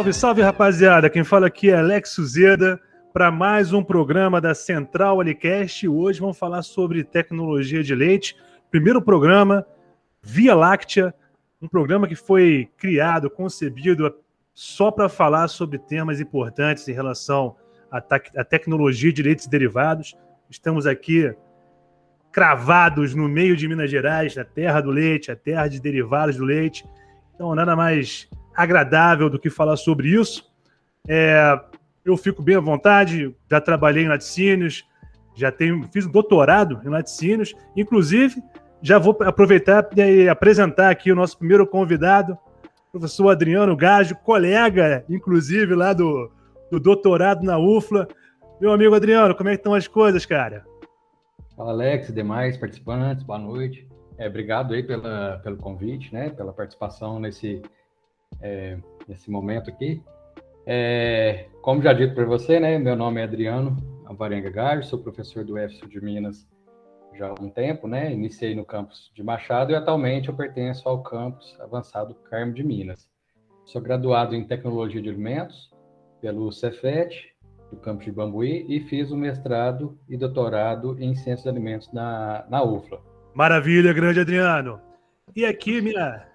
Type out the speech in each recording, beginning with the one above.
Salve, salve, rapaziada. Quem fala aqui é Alex Suzeda para mais um programa da Central Alicast. Hoje vamos falar sobre tecnologia de leite. Primeiro programa, Via Láctea, um programa que foi criado, concebido só para falar sobre temas importantes em relação à, à tecnologia de leites derivados. Estamos aqui cravados no meio de Minas Gerais, a terra do leite, a terra de derivados do leite. Então, nada mais agradável do que falar sobre isso. É, eu fico bem à vontade, já trabalhei em laticínios, já tenho, fiz um doutorado em laticínios, inclusive já vou aproveitar e apresentar aqui o nosso primeiro convidado, professor Adriano Gajo, colega, inclusive, lá do, do doutorado na UFLA. Meu amigo Adriano, como é que estão as coisas, cara? Fala, Alex demais participantes, boa noite. É, obrigado aí pela, pelo convite, né, pela participação nesse, é, nesse momento aqui. É, como já dito para você, né, meu nome é Adriano Alvarenga Gajo, sou professor do UFSU de Minas já há um tempo, né, iniciei no campus de Machado e atualmente eu pertenço ao campus avançado Carmo de Minas. Sou graduado em Tecnologia de Alimentos pelo Cefet, do campus de Bambuí e fiz o mestrado e doutorado em Ciências de Alimentos na, na UFLA. Maravilha, grande Adriano. E aqui, minha,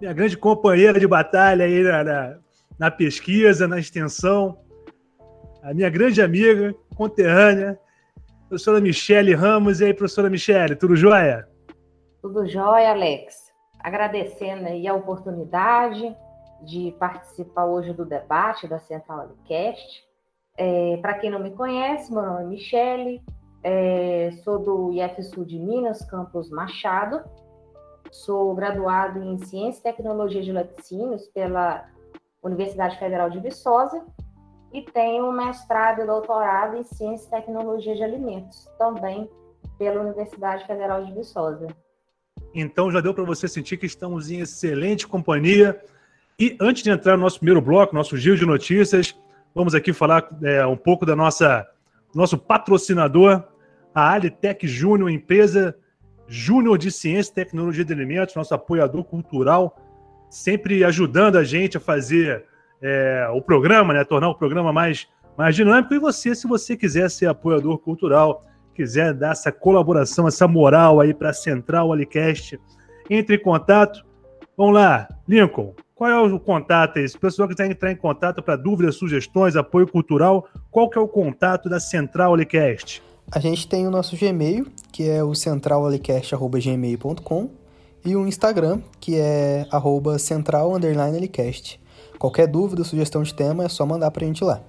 minha grande companheira de batalha aí na, na, na pesquisa, na extensão, a minha grande amiga, conterrânea, professora Michele Ramos. E aí, professora Michele, tudo jóia? Tudo jóia, Alex. Agradecendo aí a oportunidade de participar hoje do debate da Central Alicast. É, Para quem não me conhece, meu nome é Michele, é, sou do IFSU de Minas, campus Machado, sou graduado em Ciência e Tecnologia de Laticínios pela Universidade Federal de Viçosa e tenho mestrado e doutorado em Ciência e Tecnologia de Alimentos, também pela Universidade Federal de Viçosa. Então já deu para você sentir que estamos em excelente companhia. E antes de entrar no nosso primeiro bloco, nosso giro de notícias, Vamos aqui falar é, um pouco da nossa nosso patrocinador, a Alitec Júnior, empresa Júnior de Ciência e Tecnologia de Alimentos, nosso apoiador cultural, sempre ajudando a gente a fazer é, o programa, né, tornar o programa mais, mais dinâmico. E você, se você quiser ser apoiador cultural, quiser dar essa colaboração, essa moral aí para a Central Alicast, entre em contato. Vamos lá, Lincoln, qual é o contato aí? Se o pessoal quiser entrar em contato para dúvidas, sugestões, apoio cultural, qual que é o contato da Central Alicast? A gente tem o nosso Gmail, que é o centralalicast.gmail.com e o Instagram, que é arroba central_alicast. Qualquer dúvida, sugestão de tema, é só mandar para a gente lá.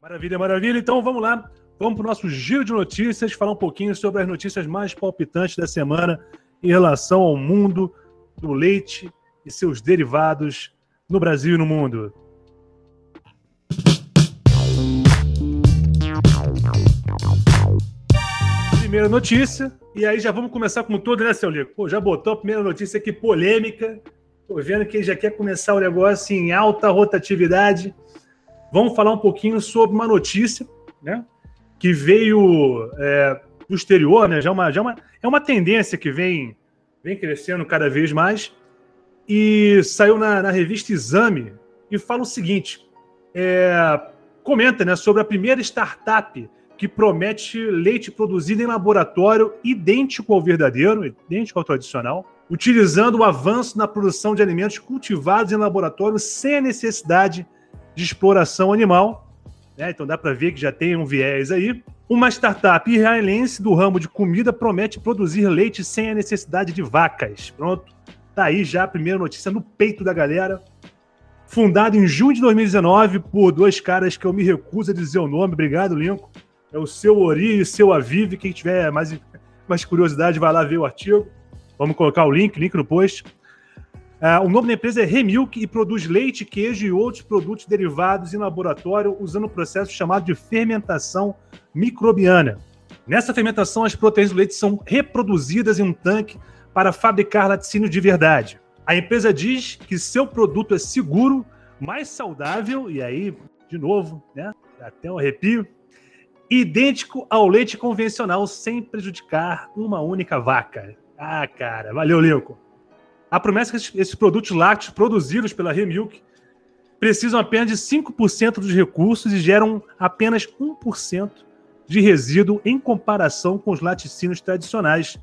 Maravilha, maravilha. Então vamos lá, vamos para o nosso giro de notícias, falar um pouquinho sobre as notícias mais palpitantes da semana em relação ao mundo do leite e seus derivados no Brasil e no mundo. Primeira notícia, e aí já vamos começar com tudo, né, seu Lico? Pô, já botou a primeira notícia aqui polêmica. Tô vendo que ele já quer começar o negócio em alta rotatividade. Vamos falar um pouquinho sobre uma notícia, né? Que veio é, do exterior, né? Já é uma, já é uma, é uma tendência que vem vem crescendo cada vez mais. E saiu na, na revista Exame e fala o seguinte: é, comenta né, sobre a primeira startup que promete leite produzido em laboratório idêntico ao verdadeiro, idêntico ao tradicional, utilizando o avanço na produção de alimentos cultivados em laboratório sem a necessidade de exploração animal. Né? Então dá para ver que já tem um viés aí. Uma startup israelense do ramo de comida promete produzir leite sem a necessidade de vacas. Pronto. Tá aí já a primeira notícia no peito da galera. Fundado em junho de 2019 por dois caras que eu me recuso a dizer o nome. Obrigado, Lincoln. É o seu Ori e o seu Avive. Quem tiver mais, mais curiosidade, vai lá ver o artigo. Vamos colocar o link, link no post. Uh, o nome da empresa é Remilk e produz leite, queijo e outros produtos derivados em laboratório usando um processo chamado de fermentação microbiana. Nessa fermentação, as proteínas do leite são reproduzidas em um tanque para fabricar laticínio de verdade. A empresa diz que seu produto é seguro, mais saudável, e aí, de novo, né, até um arrepio, idêntico ao leite convencional, sem prejudicar uma única vaca. Ah, cara, valeu, Lincoln. A promessa é que esses produtos lácteos produzidos pela Remilk precisam apenas de 5% dos recursos e geram apenas 1% de resíduo em comparação com os laticínios tradicionais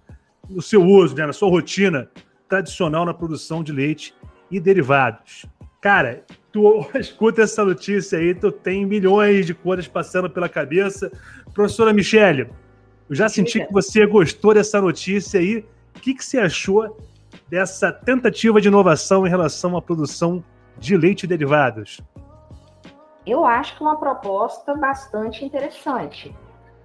no seu uso, né, na sua rotina tradicional na produção de leite e derivados. Cara, tu escuta essa notícia aí, tu tem milhões de coisas passando pela cabeça. Professora Michele, eu já senti que você gostou dessa notícia aí. O que, que você achou dessa tentativa de inovação em relação à produção de leite e derivados? Eu acho que é uma proposta bastante interessante,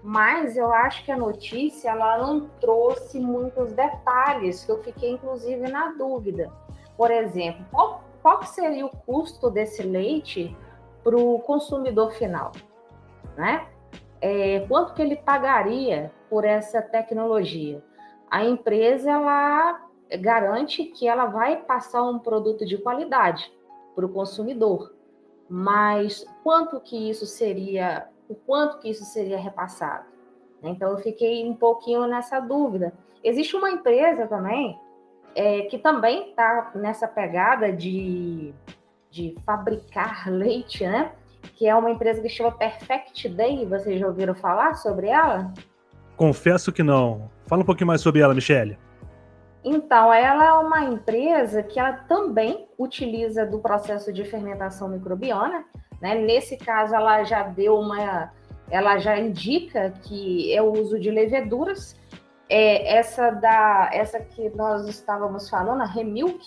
mas eu acho que a notícia ela não trouxe muitos detalhes que eu fiquei inclusive na dúvida. Por exemplo, qual, qual seria o custo desse leite para o consumidor final, né? É, quanto que ele pagaria por essa tecnologia? A empresa ela garante que ela vai passar um produto de qualidade para o consumidor, mas quanto que isso seria, o quanto que isso seria repassado? Então eu fiquei um pouquinho nessa dúvida. Existe uma empresa também é, que também está nessa pegada de, de fabricar leite, né? Que é uma empresa que chama Perfect Day. Vocês já ouviram falar sobre ela? Confesso que não. Fala um pouquinho mais sobre ela, Michele. Então, ela é uma empresa que ela também utiliza do processo de fermentação microbiana. Né? Nesse caso, ela já deu uma, ela já indica que é o uso de leveduras. É, essa da, essa que nós estávamos falando, a Remilk,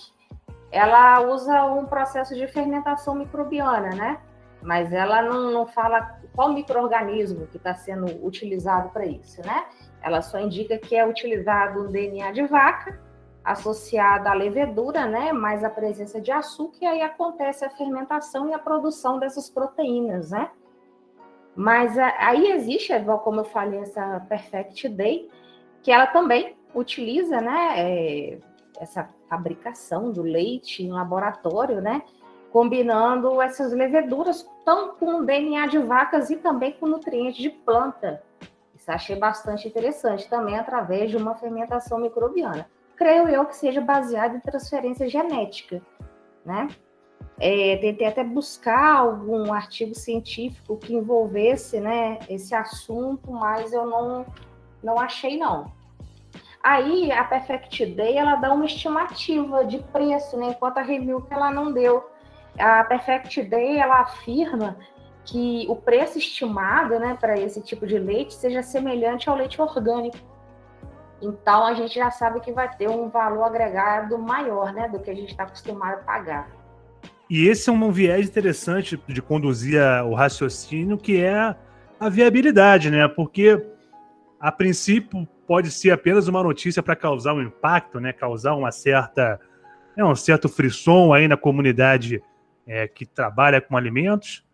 ela usa um processo de fermentação microbiana, né? Mas ela não, não fala qual microorganismo que está sendo utilizado para isso, né? Ela só indica que é utilizado o DNA de vaca associada à levedura, né, mais a presença de açúcar, e aí acontece a fermentação e a produção dessas proteínas, né? Mas aí existe, como eu falei, essa Perfect Day, que ela também utiliza, né, é, essa fabricação do leite em laboratório, né, combinando essas leveduras tão com DNA de vacas e também com nutrientes de planta. Isso achei bastante interessante também através de uma fermentação microbiana creio eu que seja baseado em transferência genética, né? É, tentei até buscar algum artigo científico que envolvesse né, esse assunto, mas eu não, não achei não. Aí a Perfect Day ela dá uma estimativa de preço, né, enquanto a Review que ela não deu. A Perfect Day ela afirma que o preço estimado né, para esse tipo de leite seja semelhante ao leite orgânico então a gente já sabe que vai ter um valor agregado maior, né, do que a gente está acostumado a pagar. E esse é um viés interessante de conduzir o raciocínio, que é a viabilidade, né? Porque a princípio pode ser apenas uma notícia para causar um impacto, né? Causar uma certa, é, um certo frisson aí na comunidade é, que trabalha com alimentos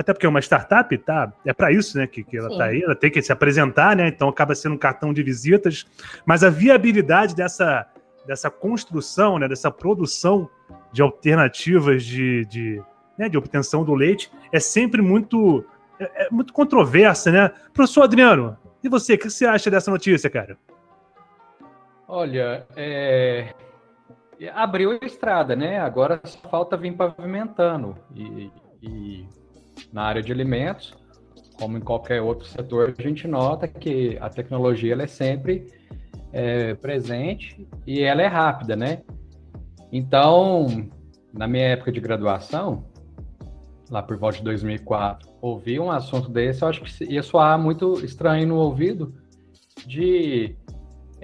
até porque é uma startup, tá? É para isso, né, que, que ela está aí, ela tem que se apresentar, né? Então acaba sendo um cartão de visitas, mas a viabilidade dessa, dessa construção, né, dessa produção de alternativas de, de, né, de obtenção do leite é sempre muito, é, é muito controversa, né? Professor Adriano, e você, o que você acha dessa notícia, cara? Olha, é... abriu a estrada, né? Agora só falta vir pavimentando. E, e na área de alimentos, como em qualquer outro setor, a gente nota que a tecnologia ela é sempre é, presente e ela é rápida, né? Então, na minha época de graduação, lá por volta de 2004, ouvir um assunto desse, eu acho que ia soar muito estranho no ouvido de,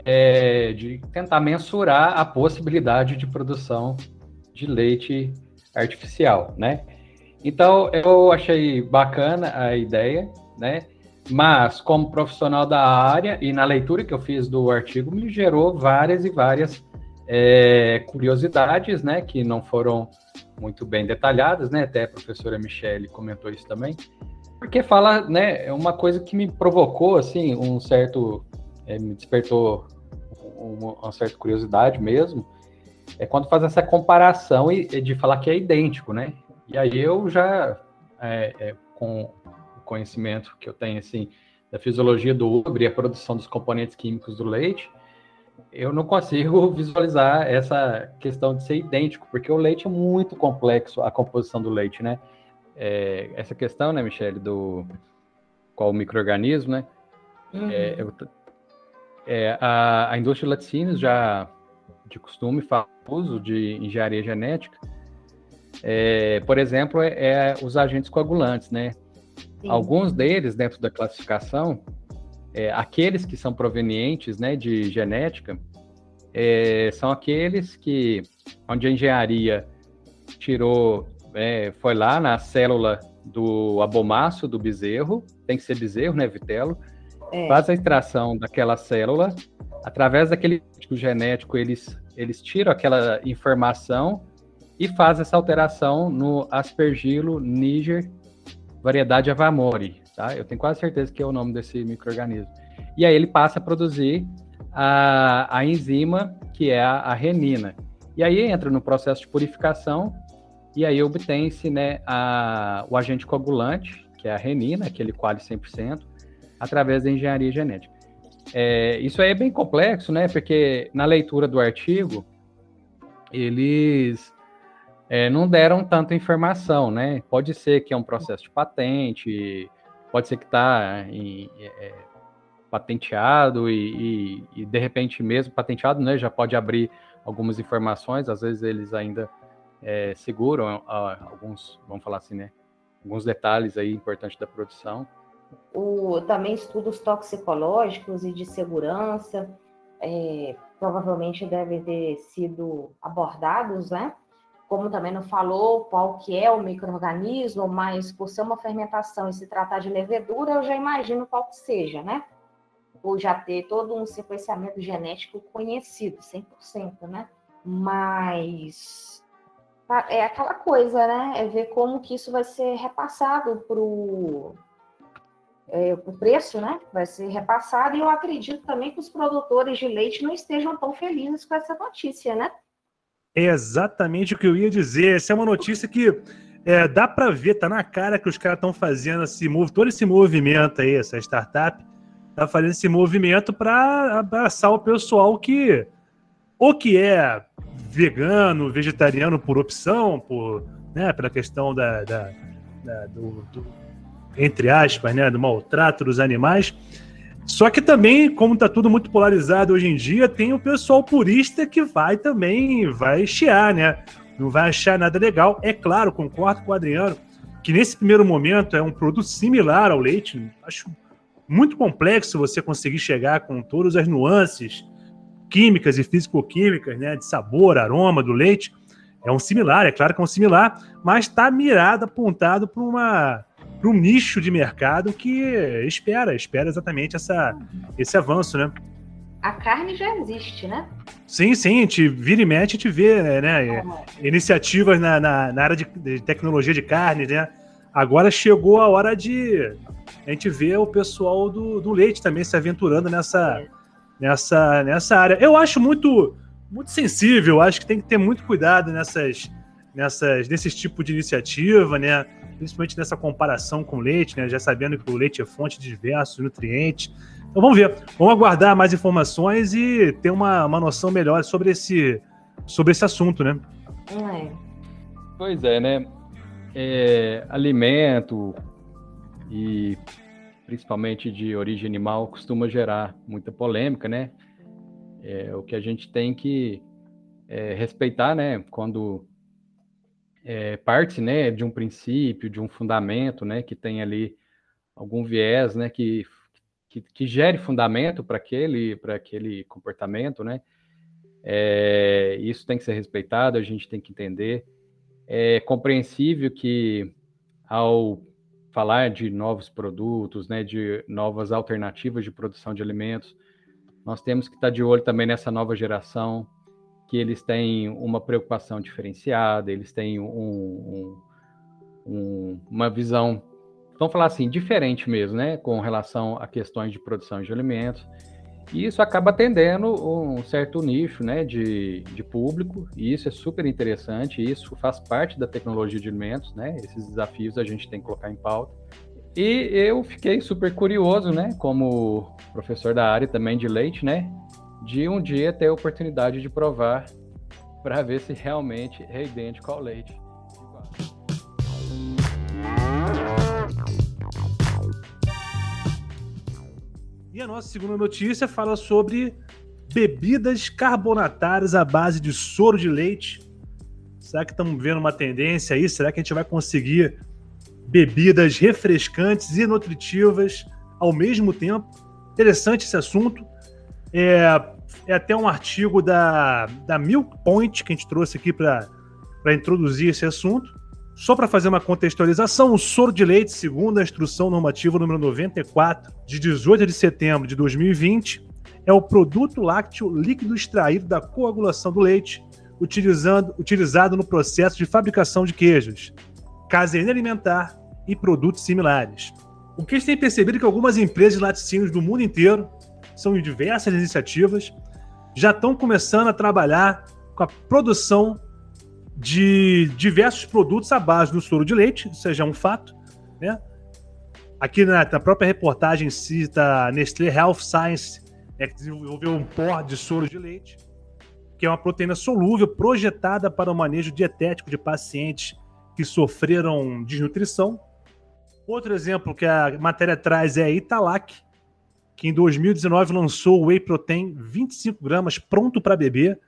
é, de tentar mensurar a possibilidade de produção de leite artificial, né? Então, eu achei bacana a ideia, né? Mas, como profissional da área e na leitura que eu fiz do artigo, me gerou várias e várias é, curiosidades, né? Que não foram muito bem detalhadas, né? Até a professora Michele comentou isso também. Porque fala, né? É uma coisa que me provocou, assim, um certo. É, me despertou uma, uma certa curiosidade mesmo. É quando faz essa comparação e, de falar que é idêntico, né? E aí eu já, é, é, com o conhecimento que eu tenho, assim, da fisiologia do ubre e a produção dos componentes químicos do leite, eu não consigo visualizar essa questão de ser idêntico, porque o leite é muito complexo, a composição do leite, né? É, essa questão, né, Michele, do qual microorganismo, né? Uhum. É, eu, é, a, a indústria de laticínios já de costume faz uso de engenharia genética, é, por exemplo, é, é, os agentes coagulantes, né? Sim. Alguns deles, dentro da classificação, é, aqueles que são provenientes né, de genética, é, são aqueles que, onde a engenharia tirou, é, foi lá na célula do abomaço do bezerro, tem que ser bezerro, né, vitelo, é. faz a extração daquela célula, através daquele genético, eles, eles tiram aquela informação e faz essa alteração no aspergilo niger variedade avamori, tá? Eu tenho quase certeza que é o nome desse microorganismo. E aí ele passa a produzir a, a enzima que é a, a, renina. E aí entra no processo de purificação e aí obtém-se né, a, o agente coagulante, que é a renina, aquele quali 100%, através da engenharia genética. É, isso aí é bem complexo, né? Porque na leitura do artigo, eles é, não deram tanta informação, né? Pode ser que é um processo de patente, pode ser que está é, patenteado e, e, e, de repente mesmo patenteado, né? Já pode abrir algumas informações, às vezes eles ainda é, seguram alguns, vamos falar assim, né? Alguns detalhes aí importantes da produção. O, também estudos toxicológicos e de segurança é, provavelmente devem ter sido abordados, né? Como também não falou qual que é o microorganismo, mas por ser uma fermentação e se tratar de levedura, eu já imagino qual que seja, né? Por já ter todo um sequenciamento genético conhecido, 100%, né? Mas é aquela coisa, né? É ver como que isso vai ser repassado para o é, o preço, né? Vai ser repassado e eu acredito também que os produtores de leite não estejam tão felizes com essa notícia, né? É exatamente o que eu ia dizer. Essa é uma notícia que é, dá para ver, tá na cara que os caras estão fazendo esse move, todo esse movimento aí, essa startup tá fazendo esse movimento para abraçar o pessoal que ou que é vegano, vegetariano por opção, por, né, pela questão da, da, da do, do, entre aspas, né, do maltrato dos animais, só que também, como está tudo muito polarizado hoje em dia, tem o pessoal purista que vai também, vai chiar, né? Não vai achar nada legal. É claro, concordo com o Adriano, que nesse primeiro momento é um produto similar ao leite. Acho muito complexo você conseguir chegar com todas as nuances químicas e físico-químicas, né? De sabor, aroma do leite. É um similar, é claro que é um similar, mas está mirado, apontado para uma para um nicho de mercado que espera, espera exatamente essa, esse avanço, né? A carne já existe, né? Sim, sim, a gente vira e mete, a gente vê né, iniciativas na, na, na, área de, de, tecnologia de carne, né? Agora chegou a hora de a gente ver o pessoal do, do leite também se aventurando nessa, é. nessa, nessa área. Eu acho muito, muito sensível, acho que tem que ter muito cuidado nessas, nessas, nesse tipo de iniciativa, né? Principalmente nessa comparação com o leite, né? Já sabendo que o leite é fonte de diversos nutrientes. Então vamos ver, vamos aguardar mais informações e ter uma, uma noção melhor sobre esse, sobre esse assunto, né? É. Pois é, né? É, alimento e principalmente de origem animal costuma gerar muita polêmica, né? É, o que a gente tem que é, respeitar, né? Quando é, parte né, de um princípio, de um fundamento, né, que tem ali algum viés, né, que, que, que gere fundamento para aquele, aquele comportamento, né, é, isso tem que ser respeitado, a gente tem que entender. É compreensível que ao falar de novos produtos, né, de novas alternativas de produção de alimentos, nós temos que estar de olho também nessa nova geração, que eles têm uma preocupação diferenciada, eles têm um, um, um, uma visão, vamos falar assim, diferente mesmo, né, com relação a questões de produção de alimentos. E isso acaba atendendo um certo nicho né, de, de público, e isso é super interessante, isso faz parte da tecnologia de alimentos, né? Esses desafios a gente tem que colocar em pauta. E eu fiquei super curioso, né, como professor da área também de leite, né, de um dia ter a oportunidade de provar para ver se realmente é idêntico ao leite. E a nossa segunda notícia fala sobre bebidas carbonatadas à base de soro de leite. Será que estamos vendo uma tendência aí? Será que a gente vai conseguir bebidas refrescantes e nutritivas ao mesmo tempo? Interessante esse assunto. É, é até um artigo da, da Milk Point que a gente trouxe aqui para introduzir esse assunto. Só para fazer uma contextualização, o soro de leite, segundo a instrução normativa número 94, de 18 de setembro de 2020, é o produto lácteo líquido extraído da coagulação do leite, utilizando, utilizado no processo de fabricação de queijos, caseína alimentar e produtos similares. O que a gente tem percebido é que algumas empresas de laticínios do mundo inteiro, são diversas iniciativas, já estão começando a trabalhar com a produção de diversos produtos à base do soro de leite, isso já é um fato, né? Aqui na, na própria reportagem cita Nestlé Health Science, né, que desenvolveu um pó de soro de leite, que é uma proteína solúvel projetada para o manejo dietético de pacientes que sofreram desnutrição. Outro exemplo que a matéria traz é a Italac, que em 2019 lançou o Whey Protein 25 gramas pronto para beber,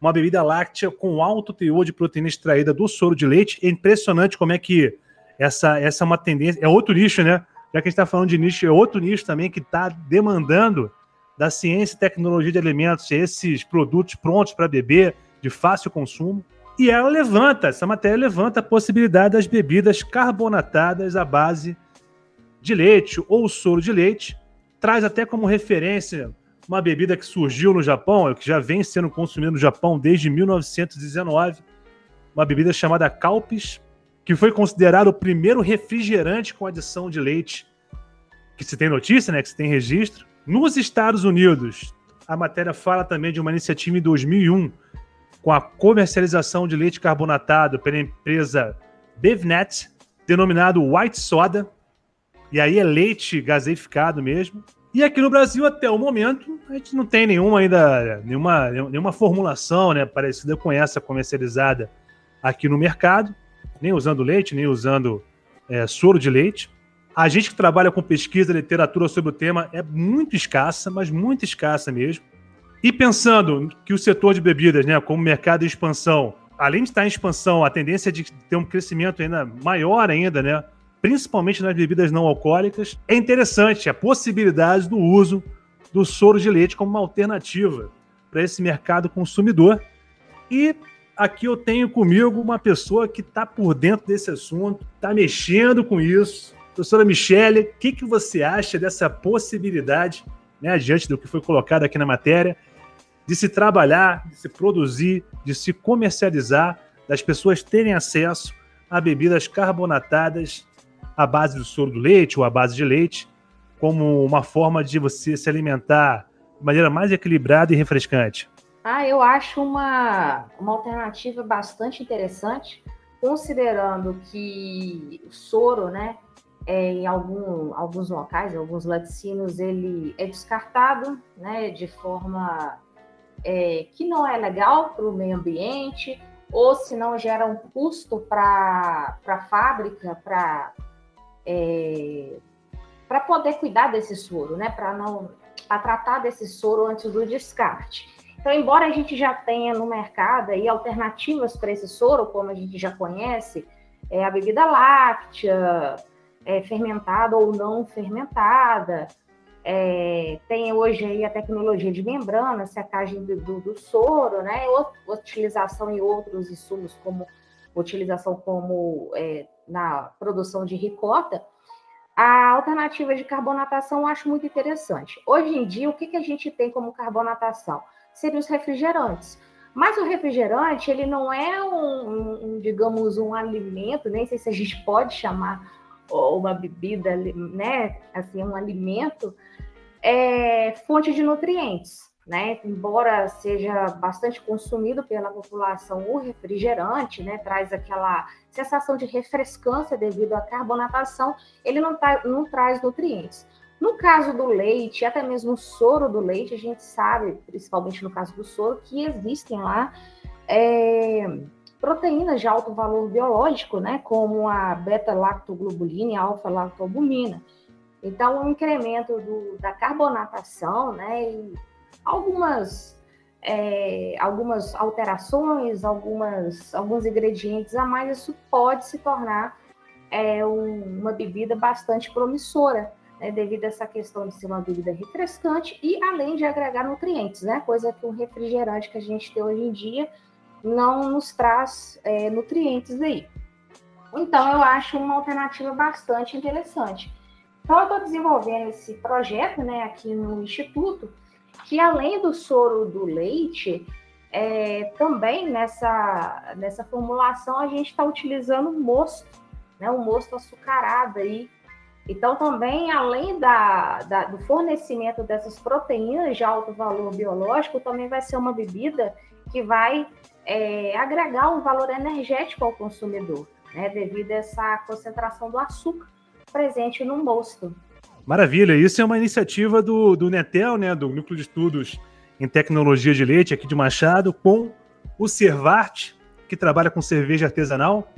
uma bebida láctea com alto teor de proteína extraída do soro de leite. É impressionante como é que essa, essa é uma tendência. É outro nicho, né? Já que a gente está falando de nicho, é outro nicho também que está demandando da ciência e tecnologia de alimentos esses produtos prontos para beber, de fácil consumo. E ela levanta, essa matéria levanta a possibilidade das bebidas carbonatadas à base de leite ou soro de leite. Traz até como referência uma bebida que surgiu no Japão, que já vem sendo consumida no Japão desde 1919, uma bebida chamada Calpis, que foi considerado o primeiro refrigerante com adição de leite que se tem notícia, né, que se tem registro. Nos Estados Unidos, a matéria fala também de uma iniciativa em 2001 com a comercialização de leite carbonatado pela empresa BevNet, denominado White Soda, e aí é leite gaseificado mesmo. E aqui no Brasil, até o momento, a gente não tem nenhuma ainda, nenhuma, nenhuma formulação né, parecida com essa comercializada aqui no mercado, nem usando leite, nem usando é, soro de leite. A gente que trabalha com pesquisa, literatura sobre o tema é muito escassa, mas muito escassa mesmo. E pensando que o setor de bebidas, né, como mercado em expansão, além de estar em expansão, a tendência é de ter um crescimento ainda maior ainda, né? Principalmente nas bebidas não alcoólicas, é interessante a possibilidade do uso do soro de leite como uma alternativa para esse mercado consumidor. E aqui eu tenho comigo uma pessoa que está por dentro desse assunto, está mexendo com isso. Professora Michele, o que, que você acha dessa possibilidade, né, diante do que foi colocado aqui na matéria, de se trabalhar, de se produzir, de se comercializar, das pessoas terem acesso a bebidas carbonatadas à base do soro do leite ou à base de leite, como uma forma de você se alimentar de maneira mais equilibrada e refrescante? Ah, eu acho uma, uma alternativa bastante interessante, considerando que o soro, né, é, em algum, alguns locais, em alguns laticínios, ele é descartado né, de forma é, que não é legal para o meio ambiente, ou se não gera um custo para a fábrica, para é, para poder cuidar desse soro, né? Para não para tratar desse soro antes do descarte. Então, embora a gente já tenha no mercado aí alternativas para esse soro, como a gente já conhece, é a bebida láctea, é, fermentada ou não fermentada, é, tem hoje aí a tecnologia de membrana, secagem do, do, do soro, né? Utilização em outros insumos, como utilização como é, na produção de ricota, a alternativa de carbonatação eu acho muito interessante. Hoje em dia, o que, que a gente tem como carbonatação? Seriam os refrigerantes. Mas o refrigerante, ele não é um, um, digamos, um alimento, nem sei se a gente pode chamar uma bebida, né? Assim, um alimento, é fonte de nutrientes né? Embora seja bastante consumido pela população o refrigerante, né? Traz aquela sensação de refrescância devido à carbonatação, ele não, tá, não traz nutrientes. No caso do leite, até mesmo o soro do leite, a gente sabe, principalmente no caso do soro, que existem lá é, proteínas de alto valor biológico, né, como a beta-lactoglobulina e a alfa-lactobulina. Então, o incremento do, da carbonatação, né, e algumas, é, algumas alterações, algumas, alguns ingredientes a mais, isso pode se tornar é, um, uma bebida bastante promissora, né, devido a essa questão de ser uma bebida refrescante e além de agregar nutrientes, né, coisa que o refrigerante que a gente tem hoje em dia não nos traz é, nutrientes aí. Então, eu acho uma alternativa bastante interessante. Então, eu estou desenvolvendo esse projeto né, aqui no Instituto, que além do soro do leite, é, também nessa, nessa formulação a gente está utilizando mosto, né, o mosto açucarado aí. Então, também, além da, da, do fornecimento dessas proteínas de alto valor biológico, também vai ser uma bebida que vai é, agregar um valor energético ao consumidor, né, devido a essa concentração do açúcar presente no mosto. Maravilha, isso é uma iniciativa do, do Netel, né, do Núcleo de Estudos em Tecnologia de Leite aqui de Machado, com o Servart, que trabalha com cerveja artesanal,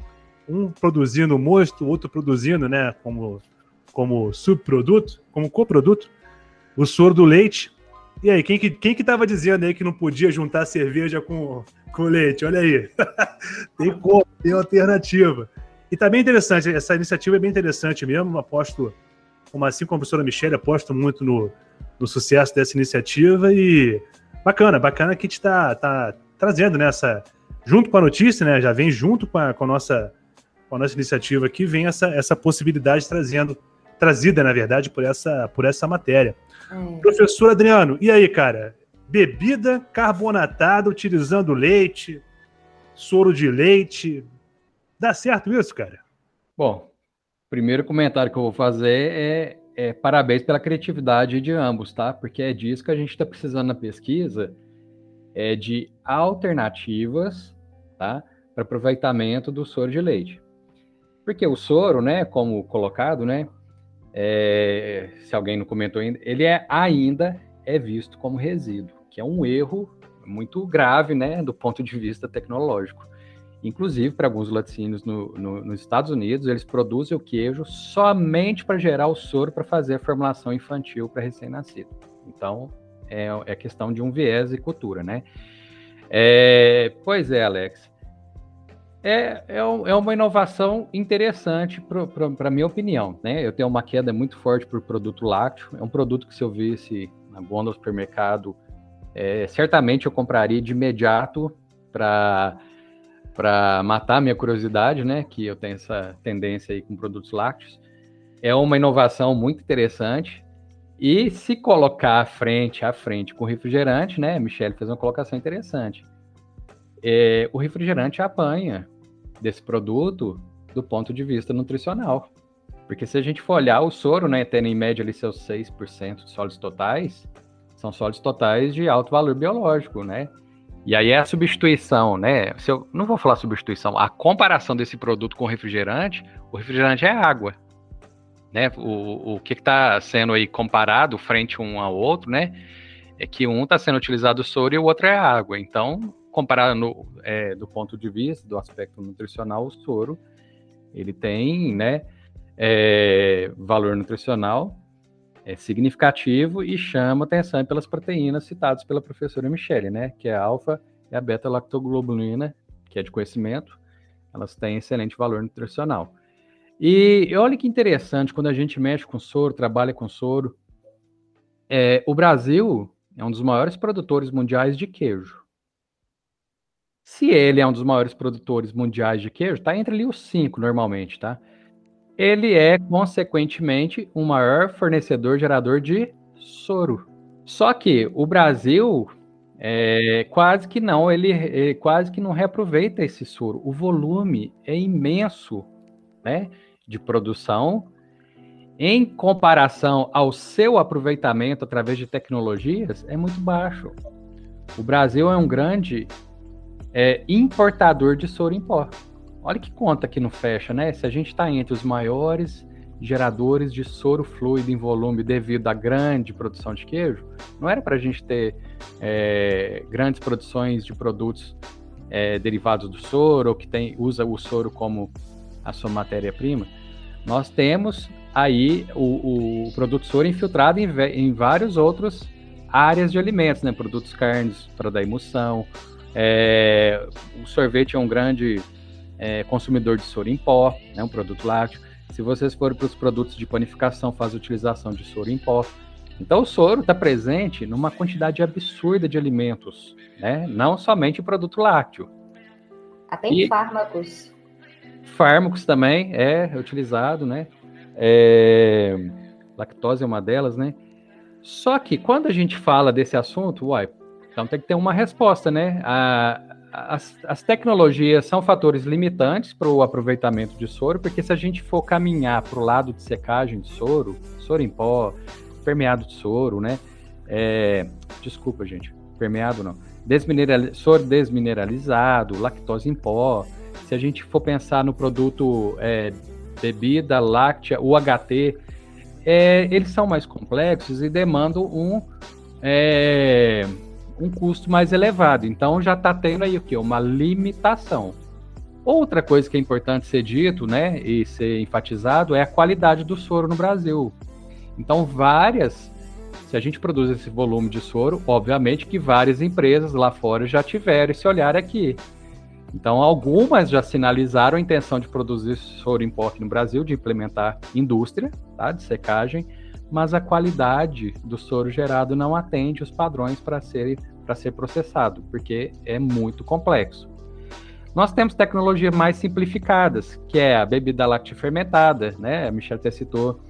um produzindo mosto, outro produzindo, né, como, como subproduto, como coproduto, o soro do leite. E aí, quem que, quem que tava dizendo aí que não podia juntar cerveja com, com leite, olha aí. tem como, tem alternativa. E tá bem interessante, essa iniciativa é bem interessante mesmo, aposto, como assim como a professora Michelle, aposto muito no, no sucesso dessa iniciativa e bacana, bacana que a gente tá, tá trazendo nessa, junto com a notícia, né, já vem junto com a, com a nossa com a nossa iniciativa aqui, vem essa, essa possibilidade trazendo, trazida, na verdade, por essa, por essa matéria. Hum. Professor Adriano, e aí, cara? bebida carbonatada utilizando leite, soro de leite. Dá certo isso, cara? Bom, primeiro comentário que eu vou fazer é, é parabéns pela criatividade de ambos, tá? Porque é disso que a gente está precisando na pesquisa, é de alternativas, tá? Para aproveitamento do soro de leite. Porque o soro, né, como colocado, né, é, se alguém não comentou ainda, ele é ainda é visto como resíduo que é um erro muito grave, né, do ponto de vista tecnológico. Inclusive, para alguns laticínios no, no, nos Estados Unidos, eles produzem o queijo somente para gerar o soro para fazer a formulação infantil para recém-nascido. Então, é, é, questão de um viés e cultura, né? É, pois é, Alex. É, é, é uma inovação interessante para minha opinião, né? Eu tenho uma queda muito forte por produto lácteo. É um produto que se eu visse na gôndola do supermercado é, certamente eu compraria de imediato para para matar minha curiosidade, né? Que eu tenho essa tendência aí com produtos lácteos. É uma inovação muito interessante. E se colocar frente a frente com refrigerante, né? Michele fez uma colocação interessante. É, o refrigerante apanha desse produto do ponto de vista nutricional. Porque se a gente for olhar o soro, né, tendo em média ali seus 6% de sólidos totais, são sólidos totais de alto valor biológico, né? E aí é a substituição, né? Se eu não vou falar substituição, a comparação desse produto com o refrigerante, o refrigerante é água, né? O, o que está sendo aí comparado frente um ao outro, né? É que um está sendo utilizado soro e o outro é água. Então, comparando é, do ponto de vista do aspecto nutricional, o soro ele tem, né? É, valor nutricional é significativo e chama atenção pelas proteínas citadas pela professora Michele, né? Que é a alfa e a beta-lactoglobulina, que é de conhecimento, elas têm excelente valor nutricional. E olha que interessante, quando a gente mexe com soro, trabalha com soro, é, o Brasil é um dos maiores produtores mundiais de queijo. Se ele é um dos maiores produtores mundiais de queijo, tá entre ali os cinco normalmente, tá? Ele é, consequentemente, o maior fornecedor gerador de soro. Só que o Brasil é, quase que não, ele é, quase que não reaproveita esse soro. O volume é imenso, né, de produção em comparação ao seu aproveitamento através de tecnologias é muito baixo. O Brasil é um grande é, importador de soro em pó. Olha que conta que não fecha, né? Se a gente está entre os maiores geradores de soro fluido em volume devido à grande produção de queijo, não era para a gente ter é, grandes produções de produtos é, derivados do soro, ou que tem, usa o soro como a sua matéria-prima. Nós temos aí o, o, produto soro infiltrado em, em vários outros áreas de alimentos, né? Produtos carnes para dar emulsão. É, o sorvete é um grande é, consumidor de soro em pó, né? Um produto lácteo. Se vocês forem para os produtos de panificação, faz utilização de soro em pó. Então, o soro está presente numa quantidade absurda de alimentos, né? Não somente o produto lácteo. Até em e fármacos. Fármacos também é utilizado, né? É... Lactose é uma delas, né? Só que quando a gente fala desse assunto, uai, então tem que ter uma resposta, né? A, as, as tecnologias são fatores limitantes para o aproveitamento de soro, porque se a gente for caminhar para o lado de secagem de soro, soro em pó, permeado de soro, né? É, desculpa, gente, permeado não. Desmineral, soro desmineralizado, lactose em pó. Se a gente for pensar no produto é, bebida láctea, UHT, é, eles são mais complexos e demandam um, é, um custo mais elevado. Então já está tendo aí o que? Uma limitação. Outra coisa que é importante ser dito, né, e ser enfatizado é a qualidade do soro no Brasil. Então, várias, se a gente produz esse volume de soro, obviamente que várias empresas lá fora já tiveram esse olhar aqui. Então, algumas já sinalizaram a intenção de produzir soro em no Brasil, de implementar indústria tá, de secagem, mas a qualidade do soro gerado não atende os padrões para ser, ser processado, porque é muito complexo. Nós temos tecnologias mais simplificadas, que é a bebida láctea fermentada, né? A Michelle até citou.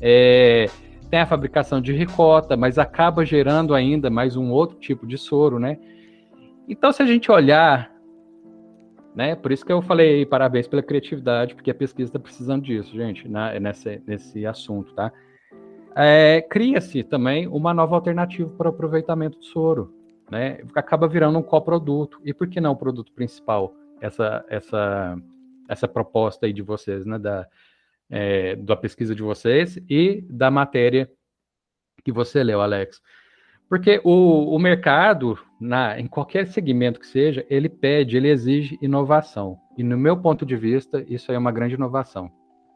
É, tem a fabricação de ricota, mas acaba gerando ainda mais um outro tipo de soro, né? Então, se a gente olhar né? Por isso que eu falei parabéns pela criatividade, porque a pesquisa está precisando disso, gente, na, nesse, nesse assunto, tá? É, Cria-se também uma nova alternativa para o aproveitamento do soro, né? Acaba virando um coproduto. E por que não o produto principal? Essa, essa, essa proposta aí de vocês, né? Da, é, da pesquisa de vocês e da matéria que você leu, Alex. Porque o, o mercado, na, em qualquer segmento que seja, ele pede, ele exige inovação. E no meu ponto de vista, isso é uma grande inovação.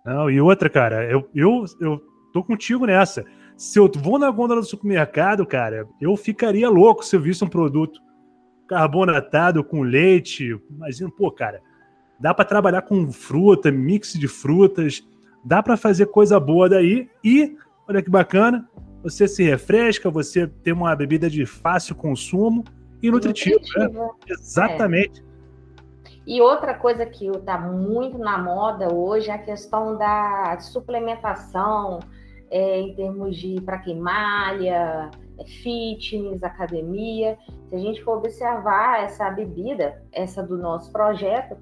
Não, e outra, cara, eu, eu, eu tô contigo nessa. Se eu vou na gôndola do supermercado, cara, eu ficaria louco se eu visse um produto carbonatado com leite. Imagina, pô, cara, dá para trabalhar com fruta, mix de frutas, dá para fazer coisa boa daí. E, olha que bacana, você se refresca, você tem uma bebida de fácil consumo e nutritiva. nutritiva. Né? Exatamente. É. E outra coisa que está muito na moda hoje é a questão da suplementação, é, em termos de para quem malha, é, fitness, academia. Se a gente for observar essa bebida, essa do nosso projeto,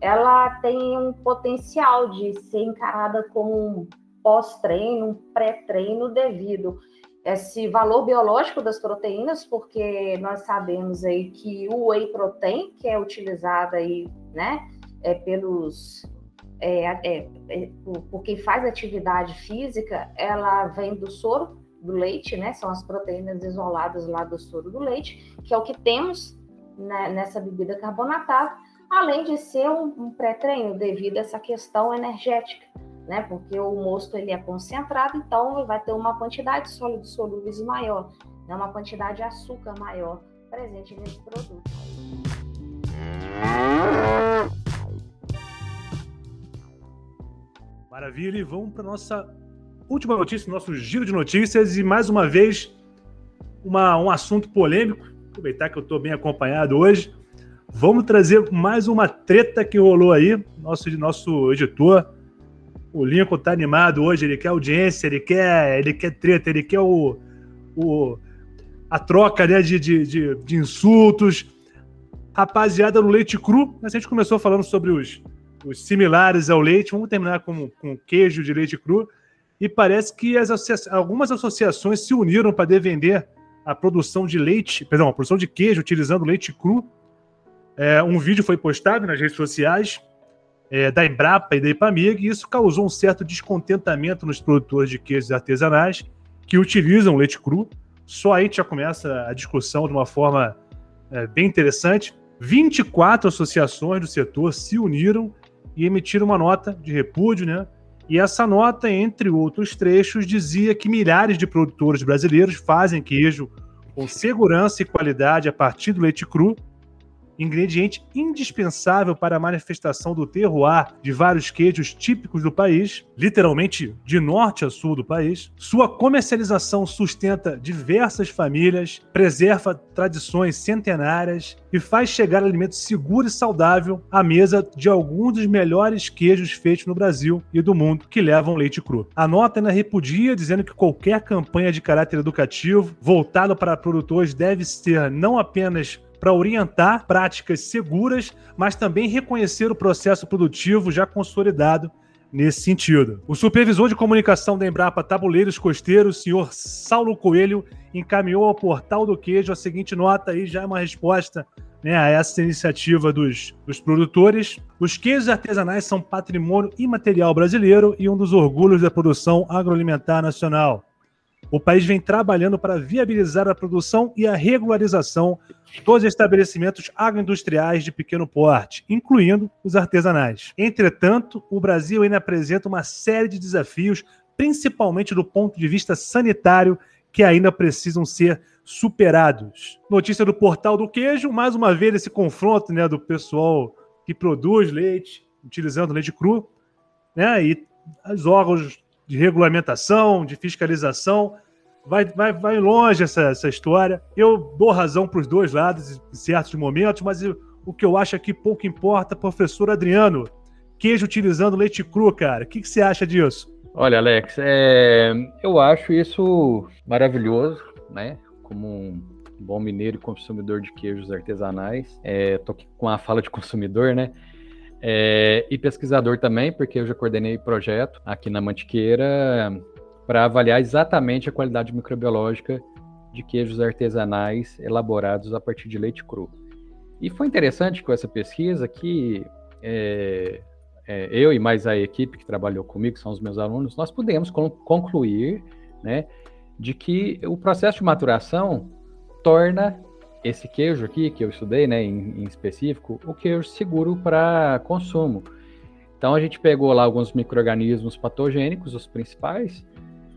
ela tem um potencial de ser encarada como pós-treino, um pré-treino devido esse valor biológico das proteínas, porque nós sabemos aí que o whey protein, que é utilizado aí, né, é pelos é, é, é, por, por quem faz atividade física, ela vem do soro do leite, né? São as proteínas isoladas lá do soro do leite, que é o que temos né, nessa bebida carbonatada, além de ser um, um pré-treino devido a essa questão energética né? Porque o mosto ele é concentrado, então vai ter uma quantidade de sólidos solúveis maior, né? uma quantidade de açúcar maior presente nesse produto. Maravilha, e vamos para nossa última notícia, nosso giro de notícias, e mais uma vez uma, um assunto polêmico. Aproveitar que eu estou bem acompanhado hoje. Vamos trazer mais uma treta que rolou aí. Nosso, nosso editor o Lincoln tá animado hoje, ele quer audiência, ele quer, ele quer treta, ele quer o, o, a troca né, de, de, de, de insultos. Rapaziada no leite cru, a gente começou falando sobre os, os similares ao leite, vamos terminar com, com queijo de leite cru. E parece que as associa algumas associações se uniram para defender a produção de leite, perdão, a produção de queijo utilizando leite cru. É, um vídeo foi postado nas redes sociais é, da Embrapa e da Ipamig, e isso causou um certo descontentamento nos produtores de queijos artesanais que utilizam leite cru. Só aí já começa a discussão de uma forma é, bem interessante. 24 associações do setor se uniram e emitiram uma nota de repúdio, né? E essa nota, entre outros trechos, dizia que milhares de produtores brasileiros fazem queijo com segurança e qualidade a partir do leite cru ingrediente indispensável para a manifestação do terroir de vários queijos típicos do país, literalmente de norte a sul do país. Sua comercialização sustenta diversas famílias, preserva tradições centenárias e faz chegar alimento seguro e saudável à mesa de alguns dos melhores queijos feitos no Brasil e do mundo que levam leite cru. A nota ainda repudia dizendo que qualquer campanha de caráter educativo voltada para produtores deve ser não apenas para orientar práticas seguras, mas também reconhecer o processo produtivo já consolidado nesse sentido. O supervisor de comunicação da Embrapa Tabuleiros Costeiros, senhor Saulo Coelho, encaminhou ao portal do queijo a seguinte nota aí, já é uma resposta né, a essa iniciativa dos, dos produtores. Os queijos artesanais são patrimônio imaterial brasileiro e um dos orgulhos da produção agroalimentar nacional. O país vem trabalhando para viabilizar a produção e a regularização dos estabelecimentos agroindustriais de pequeno porte, incluindo os artesanais. Entretanto, o Brasil ainda apresenta uma série de desafios, principalmente do ponto de vista sanitário, que ainda precisam ser superados. Notícia do Portal do Queijo, mais uma vez esse confronto né, do pessoal que produz leite, utilizando leite cru, né, e os órgãos de regulamentação, de fiscalização. Vai, vai, vai longe essa, essa história. Eu dou razão para os dois lados em certos momentos, mas o que eu acho aqui pouco importa, professor Adriano. Queijo utilizando leite cru, cara. O que, que você acha disso? Olha, Alex, é... eu acho isso maravilhoso, né? Como um bom mineiro e consumidor de queijos artesanais. É, aqui com a fala de consumidor, né? É, e pesquisador também, porque eu já coordenei projeto aqui na Mantiqueira para avaliar exatamente a qualidade microbiológica de queijos artesanais elaborados a partir de leite cru. E foi interessante com essa pesquisa que é, é, eu e mais a equipe que trabalhou comigo, que são os meus alunos, nós pudemos concluir né, de que o processo de maturação torna esse queijo aqui que eu estudei, né, em, em específico, o queijo seguro para consumo. Então a gente pegou lá alguns microrganismos patogênicos, os principais.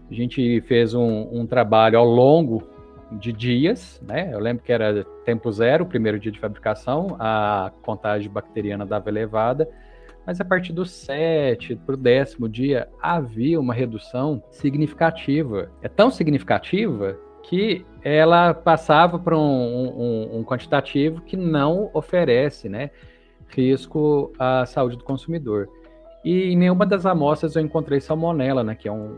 A gente fez um, um trabalho ao longo de dias, né? Eu lembro que era tempo zero, primeiro dia de fabricação, a contagem bacteriana dava elevada, mas a partir do sete para o décimo dia havia uma redução significativa. É tão significativa que ela passava para um, um, um, quantitativo que não oferece né, risco à saúde do consumidor. E em nenhuma das amostras eu encontrei salmonela, né, que é um,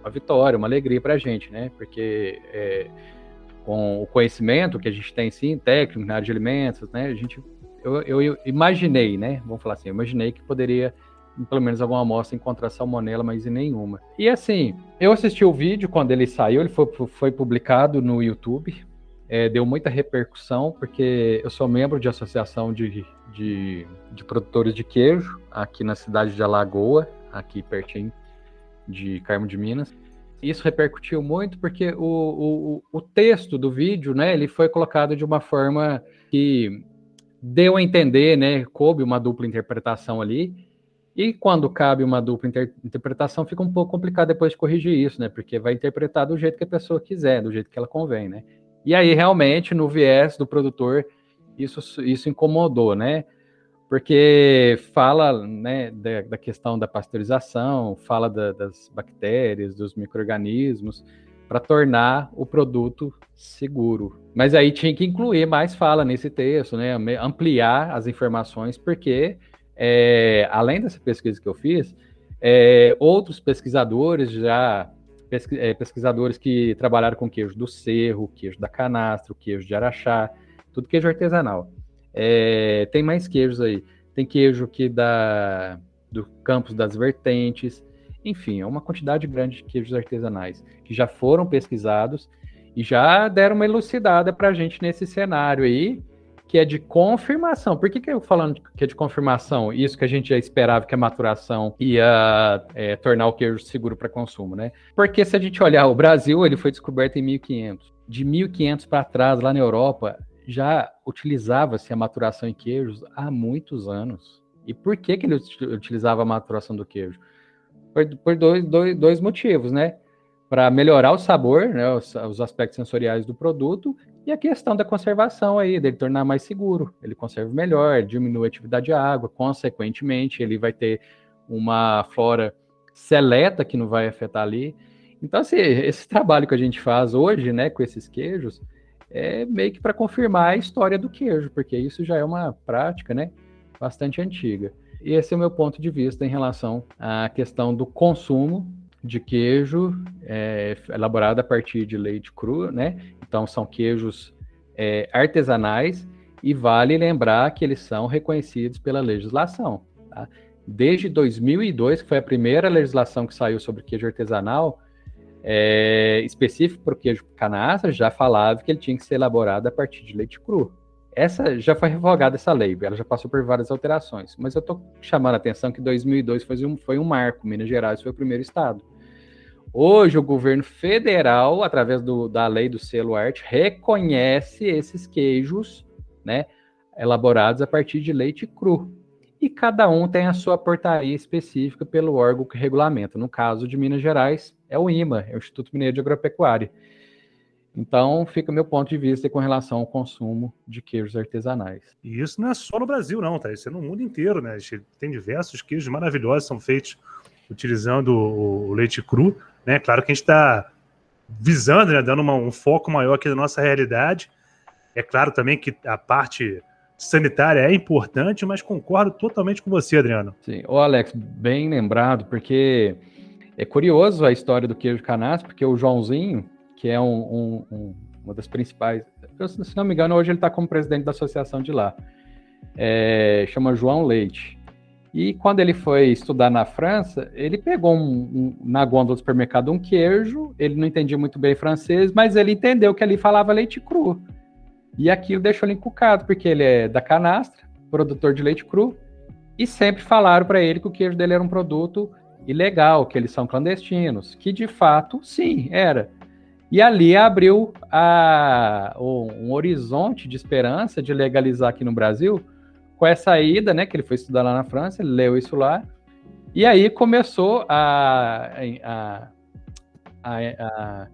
uma vitória, uma alegria para a gente, né, porque é, com o conhecimento que a gente tem, sim, técnico na área de alimentos, né, a gente, eu, eu imaginei, né, vamos falar assim, imaginei que poderia pelo menos alguma amostra encontrar salmonela, mas em nenhuma. E assim, eu assisti o vídeo quando ele saiu, ele foi, foi publicado no YouTube, é, deu muita repercussão, porque eu sou membro de associação de, de, de, produtores de queijo aqui na cidade de Alagoa, aqui pertinho de Carmo de Minas. Isso repercutiu muito porque o, o, o texto do vídeo, né, ele foi colocado de uma forma que deu a entender, né, coube uma dupla interpretação ali, e quando cabe uma dupla inter interpretação, fica um pouco complicado depois de corrigir isso, né? Porque vai interpretar do jeito que a pessoa quiser, do jeito que ela convém, né? E aí, realmente, no viés do produtor, isso, isso incomodou, né? Porque fala né, da, da questão da pasteurização, fala da, das bactérias, dos micro-organismos, para tornar o produto seguro. Mas aí tinha que incluir mais fala nesse texto, né? Ampliar as informações, porque é, além dessa pesquisa que eu fiz, é, outros pesquisadores já é, pesquisadores que trabalharam com queijo do Cerro, queijo da Canastra, queijo de Araxá, tudo queijo artesanal. É, tem mais queijos aí. Tem queijo que da do Campos das Vertentes, enfim, é uma quantidade grande de queijos artesanais que já foram pesquisados e já deram uma elucidada para a gente nesse cenário aí que é de confirmação. Por que, que eu falando que é de confirmação? Isso que a gente já esperava que a maturação ia é, tornar o queijo seguro para consumo, né? Porque se a gente olhar o Brasil, ele foi descoberto em 1500. De 1500 para trás, lá na Europa, já utilizava-se a maturação em queijos há muitos anos. E por que, que ele utilizava a maturação do queijo? Por, por dois, dois, dois motivos, né? Para melhorar o sabor, né, os, os aspectos sensoriais do produto e a questão da conservação aí, dele tornar mais seguro. Ele conserva melhor, diminui a atividade de água, consequentemente, ele vai ter uma flora seleta que não vai afetar ali. Então, assim, esse trabalho que a gente faz hoje, né, com esses queijos, é meio que para confirmar a história do queijo, porque isso já é uma prática, né, bastante antiga. E esse é o meu ponto de vista em relação à questão do consumo de queijo é, elaborado a partir de leite cru, né? Então são queijos é, artesanais e vale lembrar que eles são reconhecidos pela legislação. Tá? Desde 2002, que foi a primeira legislação que saiu sobre queijo artesanal, é, específico para o queijo canastra, já falava que ele tinha que ser elaborado a partir de leite cru. Essa já foi revogada essa lei, ela já passou por várias alterações, mas eu estou chamando a atenção que 2002 foi um, foi um marco, Minas Gerais foi o primeiro estado. Hoje, o governo federal, através do, da lei do selo arte, reconhece esses queijos, né, elaborados a partir de leite cru. E cada um tem a sua portaria específica pelo órgão que regulamenta. No caso de Minas Gerais, é o IMA, é o Instituto Mineiro de Agropecuária. Então, fica meu ponto de vista com relação ao consumo de queijos artesanais. E isso não é só no Brasil, não, tá? Isso é no mundo inteiro, né? Tem diversos queijos maravilhosos, são feitos utilizando o leite cru. Né? Claro que a gente está visando, né, dando uma, um foco maior aqui na nossa realidade. É claro também que a parte sanitária é importante, mas concordo totalmente com você, Adriano. Sim, o Alex, bem lembrado, porque é curioso a história do queijo canastra, porque o Joãozinho, que é um, um, um, uma das principais, se não me engano, hoje ele está como presidente da associação de lá, é, chama João Leite. E quando ele foi estudar na França, ele pegou um, um, na gôndola do supermercado um queijo, ele não entendia muito bem francês, mas ele entendeu que ali falava leite cru. E aquilo deixou ele encucado, porque ele é da canastra, produtor de leite cru, e sempre falaram para ele que o queijo dele era um produto ilegal, que eles são clandestinos, que de fato, sim, era. E ali abriu a, um horizonte de esperança de legalizar aqui no Brasil, com essa ida, né, que ele foi estudar lá na França, ele leu isso lá, e aí começou a, a, a, a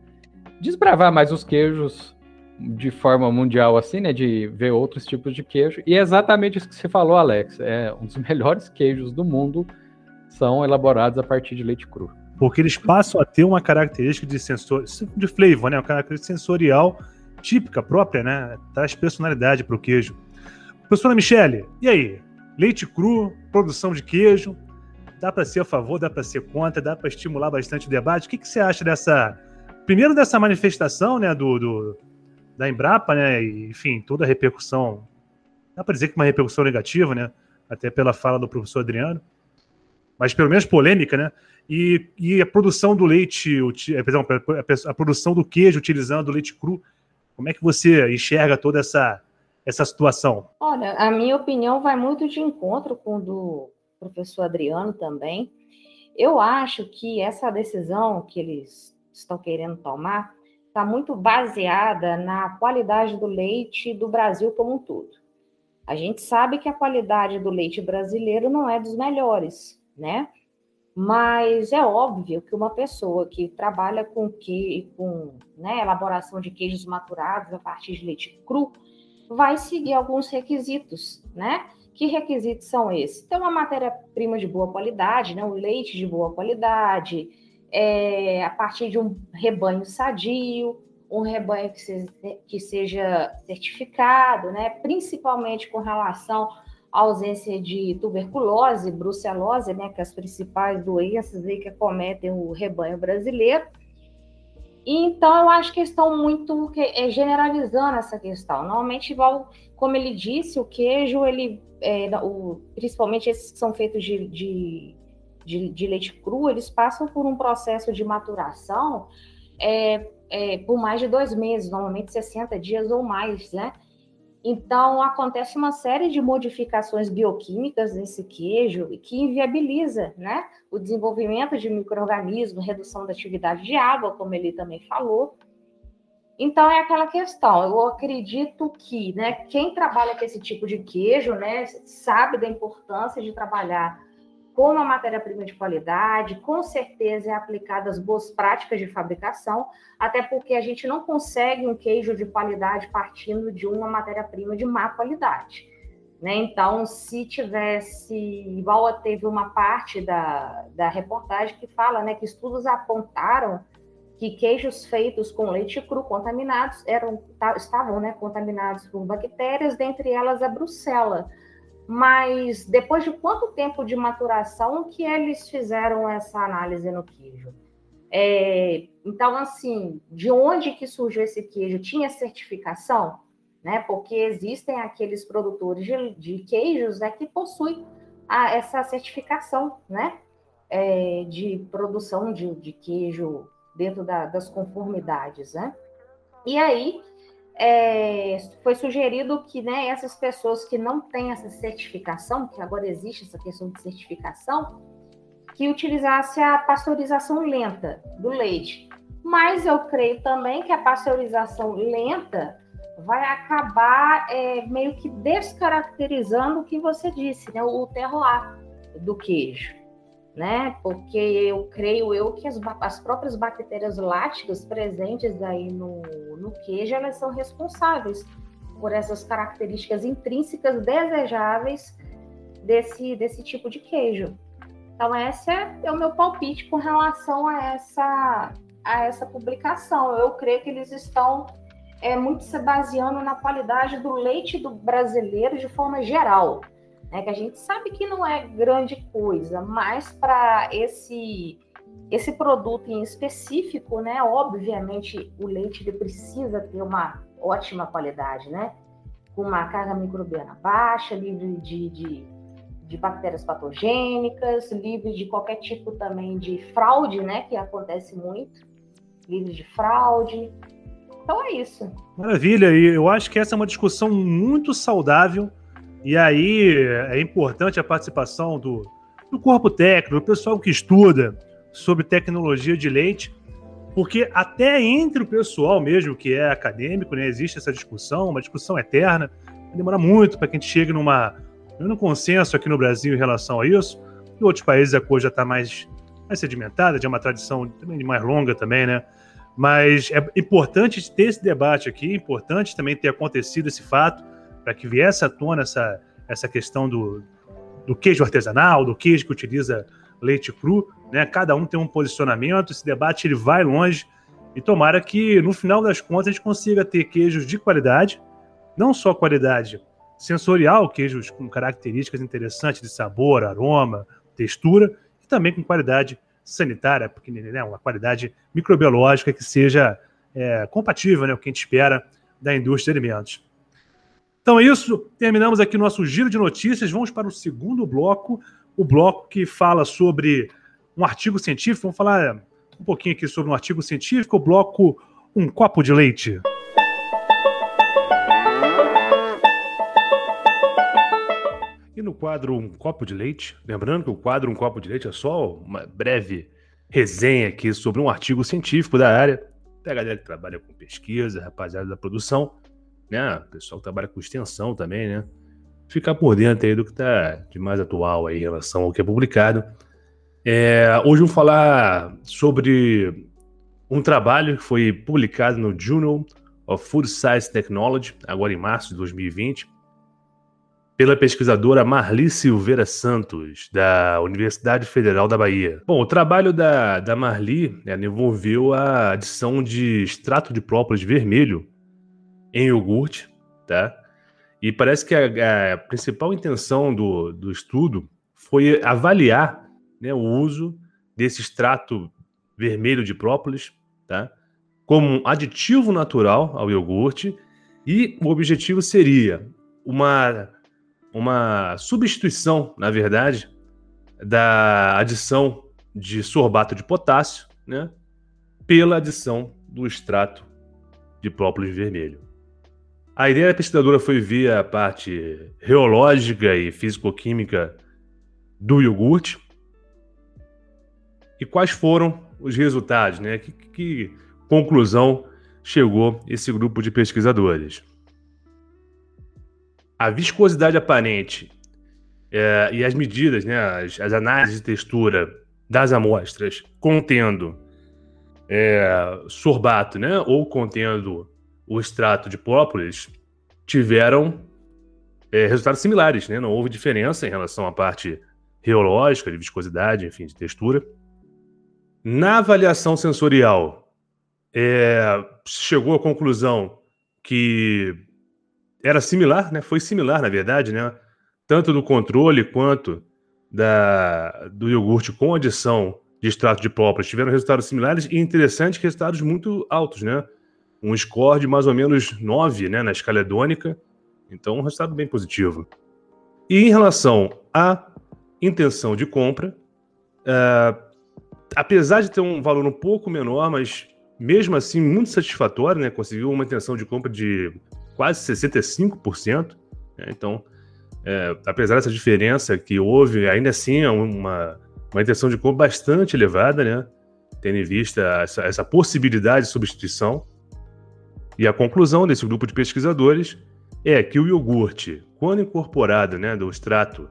desbravar mais os queijos de forma mundial, assim, né, de ver outros tipos de queijo, e é exatamente isso que você falou, Alex, é um dos melhores queijos do mundo são elaborados a partir de leite cru. Porque eles passam a ter uma característica de sensor, de flavor, né, uma característica sensorial típica, própria, né, traz personalidade para o queijo. Professora Michele, e aí? Leite cru, produção de queijo, dá para ser a favor, dá para ser contra, dá para estimular bastante o debate. O que, que, você acha dessa. Primeiro, dessa manifestação né, do, do da Embrapa, né? Enfim, toda a repercussão. Dá para dizer que uma repercussão negativa, né? Até pela fala do professor Adriano. Mas pelo menos polêmica, né? E, e a produção do leite, eh, perdão, a, produção do queijo utilizando leite cru. Como é que você enxerga toda essa essa situação? Olha, a minha opinião vai muito de encontro com o do professor Adriano também. Eu acho que essa decisão que eles estão querendo tomar está muito baseada na qualidade do leite do Brasil como um todo. A gente sabe que a qualidade do leite brasileiro não é dos melhores, né? Mas é óbvio que uma pessoa que trabalha com que com né, elaboração de queijos maturados a partir de leite cru vai seguir alguns requisitos, né? Que requisitos são esses? Então, uma matéria-prima de boa qualidade, né? o leite de boa qualidade, é, a partir de um rebanho sadio, um rebanho que, se, que seja certificado, né? principalmente com relação à ausência de tuberculose, brucelose, né? que é as principais doenças aí que acometem o rebanho brasileiro. Então, eu acho que estão muito é, generalizando essa questão. Normalmente, igual, como ele disse, o queijo, ele, é, o, principalmente esses que são feitos de, de, de, de, leite cru, eles passam por um processo de maturação é, por mais de dois meses, normalmente 60 dias ou mais, né? Então, acontece uma série de modificações bioquímicas nesse queijo que inviabiliza né, o desenvolvimento de micro-organismos, redução da atividade de água, como ele também falou. Então, é aquela questão. Eu acredito que né, quem trabalha com esse tipo de queijo né, sabe da importância de trabalhar com uma matéria-prima de qualidade, com certeza é aplicadas boas práticas de fabricação, até porque a gente não consegue um queijo de qualidade partindo de uma matéria-prima de má qualidade. Né? Então, se tivesse, igual teve uma parte da, da reportagem que fala né, que estudos apontaram que queijos feitos com leite cru contaminados eram, estavam né, contaminados por bactérias, dentre elas a brucela mas depois de quanto tempo de maturação que eles fizeram essa análise no queijo? É, então, assim, de onde que surgiu esse queijo? Tinha certificação? Né? Porque existem aqueles produtores de, de queijos né, que possuem a, essa certificação né? É, de produção de, de queijo dentro da, das conformidades. Né? E aí, é, foi sugerido que né, essas pessoas que não têm essa certificação, que agora existe essa questão de certificação, que utilizasse a pasteurização lenta do leite. Mas eu creio também que a pasteurização lenta vai acabar é, meio que descaracterizando o que você disse, né, o terroir do queijo né? Porque eu creio eu que as, as próprias bactérias láticas presentes aí no, no queijo, elas são responsáveis por essas características intrínsecas desejáveis desse, desse tipo de queijo. Então, esse é, é o meu palpite com relação a essa, a essa publicação. Eu creio que eles estão é, muito se baseando na qualidade do leite do brasileiro de forma geral né, que a gente sabe que não é grande coisa, mas para esse esse produto em específico, né, obviamente o leite ele precisa ter uma ótima qualidade, né, com uma carga microbiana baixa, livre de, de, de bactérias patogênicas, livre de qualquer tipo também de fraude, né, que acontece muito, livre de fraude. Então é isso. Maravilha, e eu acho que essa é uma discussão muito saudável e aí é importante a participação do, do corpo técnico, do pessoal que estuda sobre tecnologia de leite, porque até entre o pessoal mesmo que é acadêmico, né, existe essa discussão, uma discussão eterna, demora muito para que a gente chegue numa, num consenso aqui no Brasil em relação a isso. Em outros países a coisa já está mais, mais sedimentada, já é uma tradição também mais longa também, né? Mas é importante ter esse debate aqui, é importante também ter acontecido esse fato, para que viesse à tona essa, essa questão do, do queijo artesanal, do queijo que utiliza leite cru, né? Cada um tem um posicionamento, esse debate ele vai longe e tomara que no final das contas a gente consiga ter queijos de qualidade, não só qualidade sensorial, queijos com características interessantes de sabor, aroma, textura, e também com qualidade sanitária, porque né, uma qualidade microbiológica que seja é, compatível né, o que a gente espera da indústria de alimentos. Então é isso, terminamos aqui nosso giro de notícias. Vamos para o segundo bloco, o bloco que fala sobre um artigo científico. Vamos falar um pouquinho aqui sobre um artigo científico, o bloco Um Copo de Leite. E no quadro Um Copo de Leite, lembrando que o quadro Um Copo de Leite é só uma breve resenha aqui sobre um artigo científico da área, da galera que trabalha com pesquisa, rapaziada da produção né? O pessoal que trabalha com extensão também, né? Ficar por dentro aí do que está de mais atual aí em relação ao que é publicado. É, hoje vamos falar sobre um trabalho que foi publicado no Journal of Food Science Technology, agora em março de 2020, pela pesquisadora Marli Silveira Santos, da Universidade Federal da Bahia. Bom, o trabalho da, da Marli envolveu a adição de extrato de própolis vermelho em iogurte, tá? E parece que a, a principal intenção do, do estudo foi avaliar né, o uso desse extrato vermelho de própolis, tá? Como um aditivo natural ao iogurte e o objetivo seria uma, uma substituição, na verdade, da adição de sorbato de potássio, né, pela adição do extrato de própolis vermelho. A ideia da pesquisadora foi ver a parte reológica e físico-química do iogurte e quais foram os resultados, né? Que, que conclusão chegou esse grupo de pesquisadores? A viscosidade aparente é, e as medidas, né, as, as, análises de textura das amostras contendo é, sorbato, né, ou contendo o extrato de própolis, tiveram é, resultados similares, né? Não houve diferença em relação à parte reológica, de viscosidade, enfim, de textura. Na avaliação sensorial, é, chegou à conclusão que era similar, né? Foi similar, na verdade, né? Tanto do controle quanto da, do iogurte com adição de extrato de própolis tiveram resultados similares e interessantes, resultados muito altos, né? Um score de mais ou menos 9 né, na escala hedônica, então um resultado bem positivo. E em relação à intenção de compra, uh, apesar de ter um valor um pouco menor, mas mesmo assim muito satisfatório, né? Conseguiu uma intenção de compra de quase 65%. Né? Então, é, apesar dessa diferença que houve, ainda assim é uma, uma intenção de compra bastante elevada, né? Tendo em vista essa, essa possibilidade de substituição. E a conclusão desse grupo de pesquisadores é que o iogurte, quando incorporado né, do extrato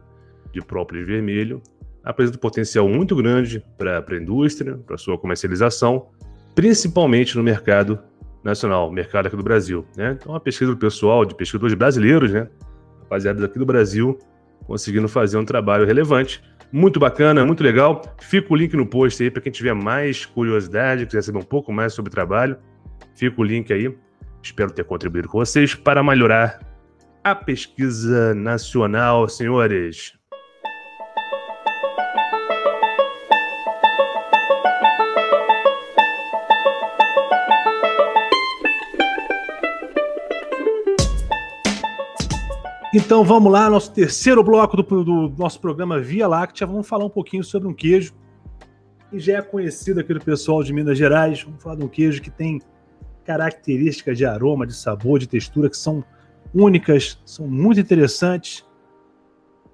de própolis vermelho, apresenta um potencial muito grande para a indústria, para sua comercialização, principalmente no mercado nacional, mercado aqui do Brasil. Né? Então, a pesquisa do pessoal, de pesquisadores brasileiros, né, rapaziada aqui do Brasil, conseguindo fazer um trabalho relevante. Muito bacana, muito legal. Fica o link no post aí para quem tiver mais curiosidade, quiser saber um pouco mais sobre o trabalho. Fica o link aí. Espero ter contribuído com vocês para melhorar a pesquisa nacional, senhores. Então vamos lá, nosso terceiro bloco do, do, nosso programa Via Láctea. Vamos falar um pouquinho sobre um queijo que já é conhecido aqui do pessoal de Minas Gerais. Vamos falar de um queijo que tem características de aroma, de sabor, de textura que são únicas, são muito interessantes.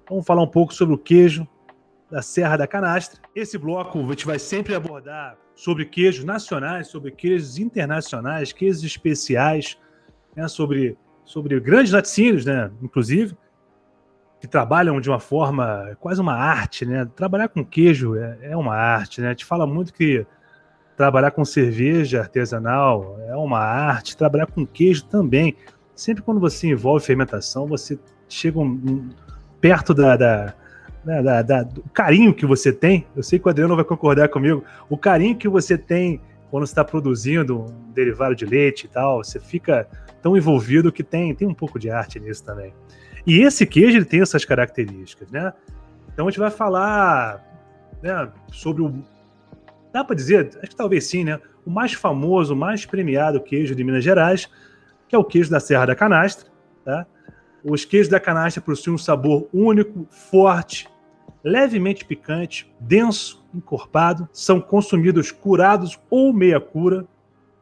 Vamos falar um pouco sobre o queijo da Serra da Canastra. Esse bloco a gente vai sempre abordar sobre queijos nacionais, sobre queijos internacionais, queijos especiais, né, sobre sobre grandes laticínios, né, inclusive, que trabalham de uma forma quase uma arte, né? Trabalhar com queijo é, é uma arte, né? Te fala muito que trabalhar com cerveja artesanal é uma arte, trabalhar com queijo também. Sempre quando você envolve fermentação, você chega um, um, perto da, da, né, da, da, do carinho que você tem. Eu sei que o Adriano vai concordar comigo. O carinho que você tem quando está produzindo um derivado de leite e tal, você fica tão envolvido que tem, tem um pouco de arte nisso também. E esse queijo ele tem essas características, né? Então a gente vai falar né, sobre o. Dá para dizer? Acho que talvez sim, né? O mais famoso, o mais premiado queijo de Minas Gerais, que é o queijo da Serra da Canastra. Tá? Os queijos da canastra possuem um sabor único, forte, levemente picante, denso, encorpado. São consumidos curados ou meia cura,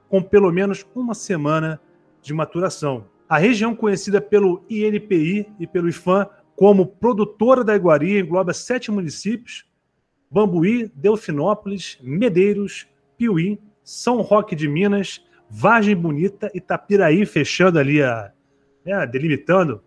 com pelo menos uma semana de maturação. A região conhecida pelo INPI e pelo IFAM como produtora da iguaria engloba sete municípios: Bambuí, Delfinópolis, Medeiros, Piuí, São Roque de Minas, Vargem Bonita e Tapiraí, fechando ali a. Né, delimitando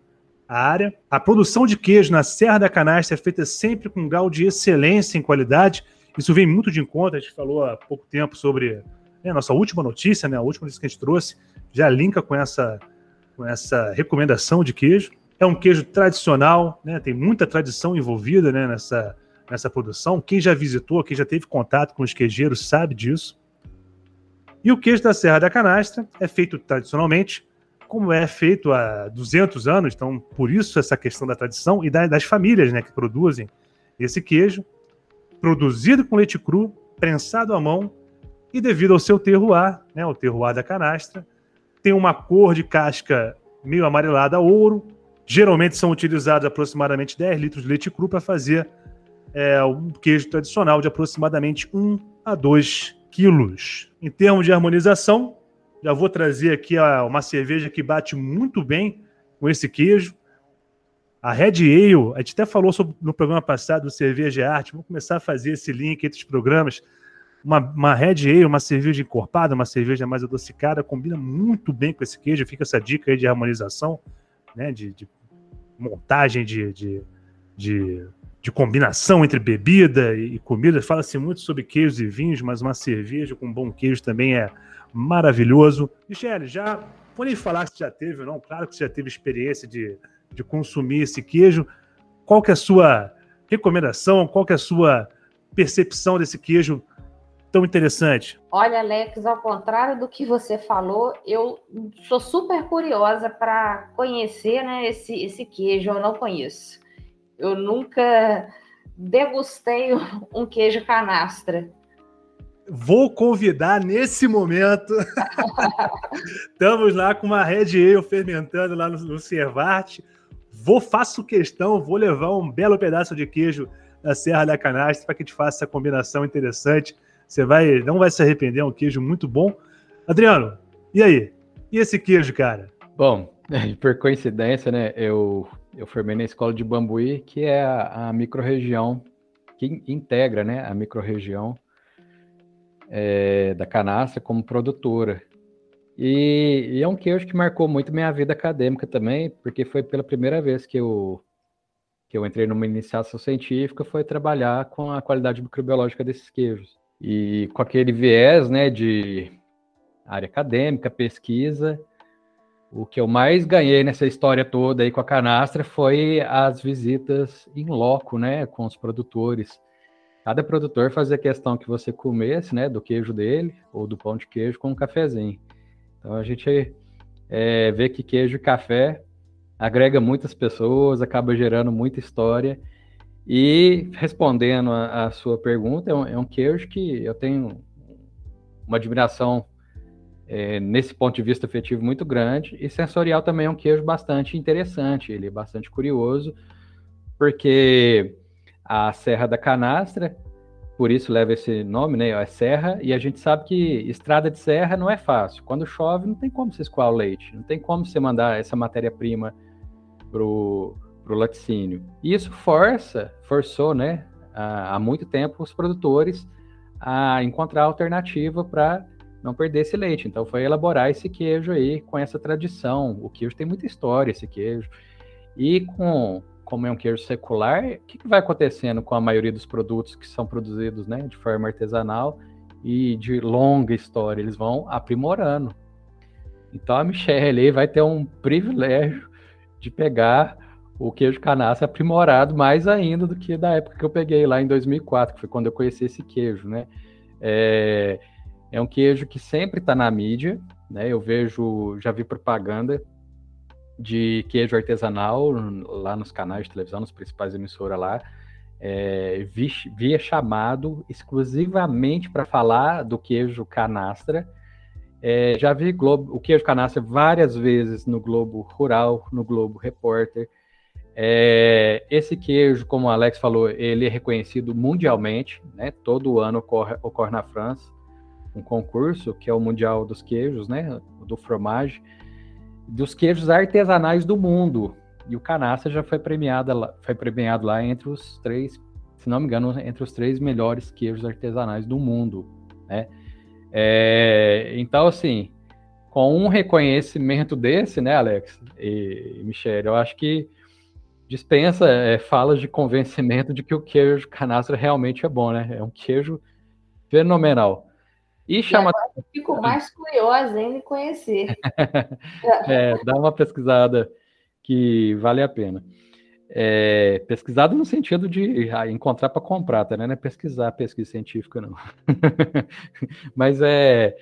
a área. A produção de queijo na Serra da Canastra é feita sempre com um grau de excelência em qualidade. Isso vem muito de encontro, a gente falou há pouco tempo sobre né, a nossa última notícia, né, a última notícia que a gente trouxe, já linka com essa, com essa recomendação de queijo. É um queijo tradicional, né? tem muita tradição envolvida né, nessa, nessa produção. Quem já visitou, quem já teve contato com os queijeiros sabe disso. E o queijo da Serra da Canastra é feito tradicionalmente, como é feito há 200 anos, então por isso essa questão da tradição e das famílias né, que produzem esse queijo, produzido com leite cru, prensado à mão e devido ao seu terroir, né, o terroir da canastra, tem uma cor de casca meio amarelada a ouro. Geralmente são utilizados aproximadamente 10 litros de leite cru para fazer é, um queijo tradicional de aproximadamente 1 a 2 quilos. Em termos de harmonização, Já vou trazer aqui uma cerveja que bate muito bem com esse queijo. A Red Ale, a gente até falou sobre, no programa passado do Cerveja Arte. Vamos começar a fazer esse link entre os programas. Uma, uma Red Ale, uma cerveja encorpada, uma cerveja mais adocicada, combina muito bem com esse queijo. Fica essa dica aí de harmonização, né? De, de montagem de, de, de, de, combinação entre bebida e, comida. Fala-se muito sobre queijos e vinhos, mas uma cerveja com bom queijo também é maravilhoso. Michele, já pode falar se já teve ou não, claro que você já teve experiência de, de consumir esse queijo. Qual que é a sua recomendação? Qual que é a sua percepção desse queijo tão interessante? Olha, Alex, ao contrário do que você falou, eu sou super curiosa para conhecer né, esse, esse queijo. Eu não conheço. Eu nunca degustei um queijo canastra. Vou convidar nesse momento. Estamos lá com uma Red Ale fermentando lá no, no Cervarte. Vou, faço questão, vou levar um belo pedaço de queijo da Serra da Canastra para que a gente faça essa combinação interessante você vai, não vai se arrepender, é um queijo muito bom. Adriano, e aí? E esse queijo, cara? Bom, por coincidência, né, eu, eu formei na escola de Bambuí, que é a, a microrregião que integra, né, a microrregião é, da canastra como produtora. E, e, é um queijo que marcou muito minha vida acadêmica também, porque foi pela primeira vez que eu, que eu entrei numa iniciação científica, foi trabalhar com a qualidade microbiológica desses queijos. E com aquele viés né, de área acadêmica, pesquisa, o que eu mais ganhei nessa história toda aí com a canastra foi as visitas em loco, né, com os produtores. Cada produtor fazia questão que você comesse, né, do queijo dele ou do pão de queijo com um cafezinho. Então a gente é, vê que queijo e café agrega muitas pessoas, acaba gerando muita história e respondendo a, a sua pergunta, é um, é um, queijo que eu tenho uma admiração é, nesse ponto de vista afetivo muito grande, e sensorial também é um queijo bastante interessante, ele é bastante curioso, porque a Serra da Canastra, por isso leva esse nome, né? É serra, e a gente sabe que estrada de serra não é fácil. Quando chove, não tem como você escoar o leite, não tem como você mandar essa matéria-prima pro para o laticínio. E isso força, forçou, né, há muito tempo os produtores a encontrar alternativa para não perder esse leite. Então foi elaborar esse queijo aí com essa tradição. O queijo tem muita história, esse queijo. E com como é um queijo secular, o que, que vai acontecendo com a maioria dos produtos que são produzidos, né, de forma artesanal e de longa história? Eles vão aprimorando. Então a Michelle vai ter um privilégio de pegar o queijo canastra aprimorado mais ainda do que da época que eu peguei lá em 2004, que foi quando eu conheci esse queijo, né? É, é um queijo que sempre está na mídia, né? Eu vejo, já vi propaganda de queijo artesanal lá nos canais de televisão, nas principais emissoras lá, é, vi, via chamado exclusivamente para falar do queijo canastra. É, já vi Globo, o queijo canastra várias vezes no Globo Rural, no Globo Repórter, é, esse queijo, como o Alex falou, ele é reconhecido mundialmente, né? Todo ano ocorre, ocorre na França um concurso que é o Mundial dos Queijos, né? Do fromage, dos queijos artesanais do mundo. E o Canastra já foi premiado lá, foi premiado lá entre os três, se não me engano, entre os três melhores queijos artesanais do mundo, né? É, então, assim, com um reconhecimento desse, né, Alex e, e Michelle, eu acho que dispensa é, falas de convencimento de que o queijo canastra realmente é bom, né? É um queijo fenomenal. E chama. E fico mais curiosa em conhecer. é, dá uma pesquisada que vale a pena. É, pesquisado no sentido de ah, encontrar para comprar, tá? Né? Não é pesquisar, pesquisa científica, não. Mas é.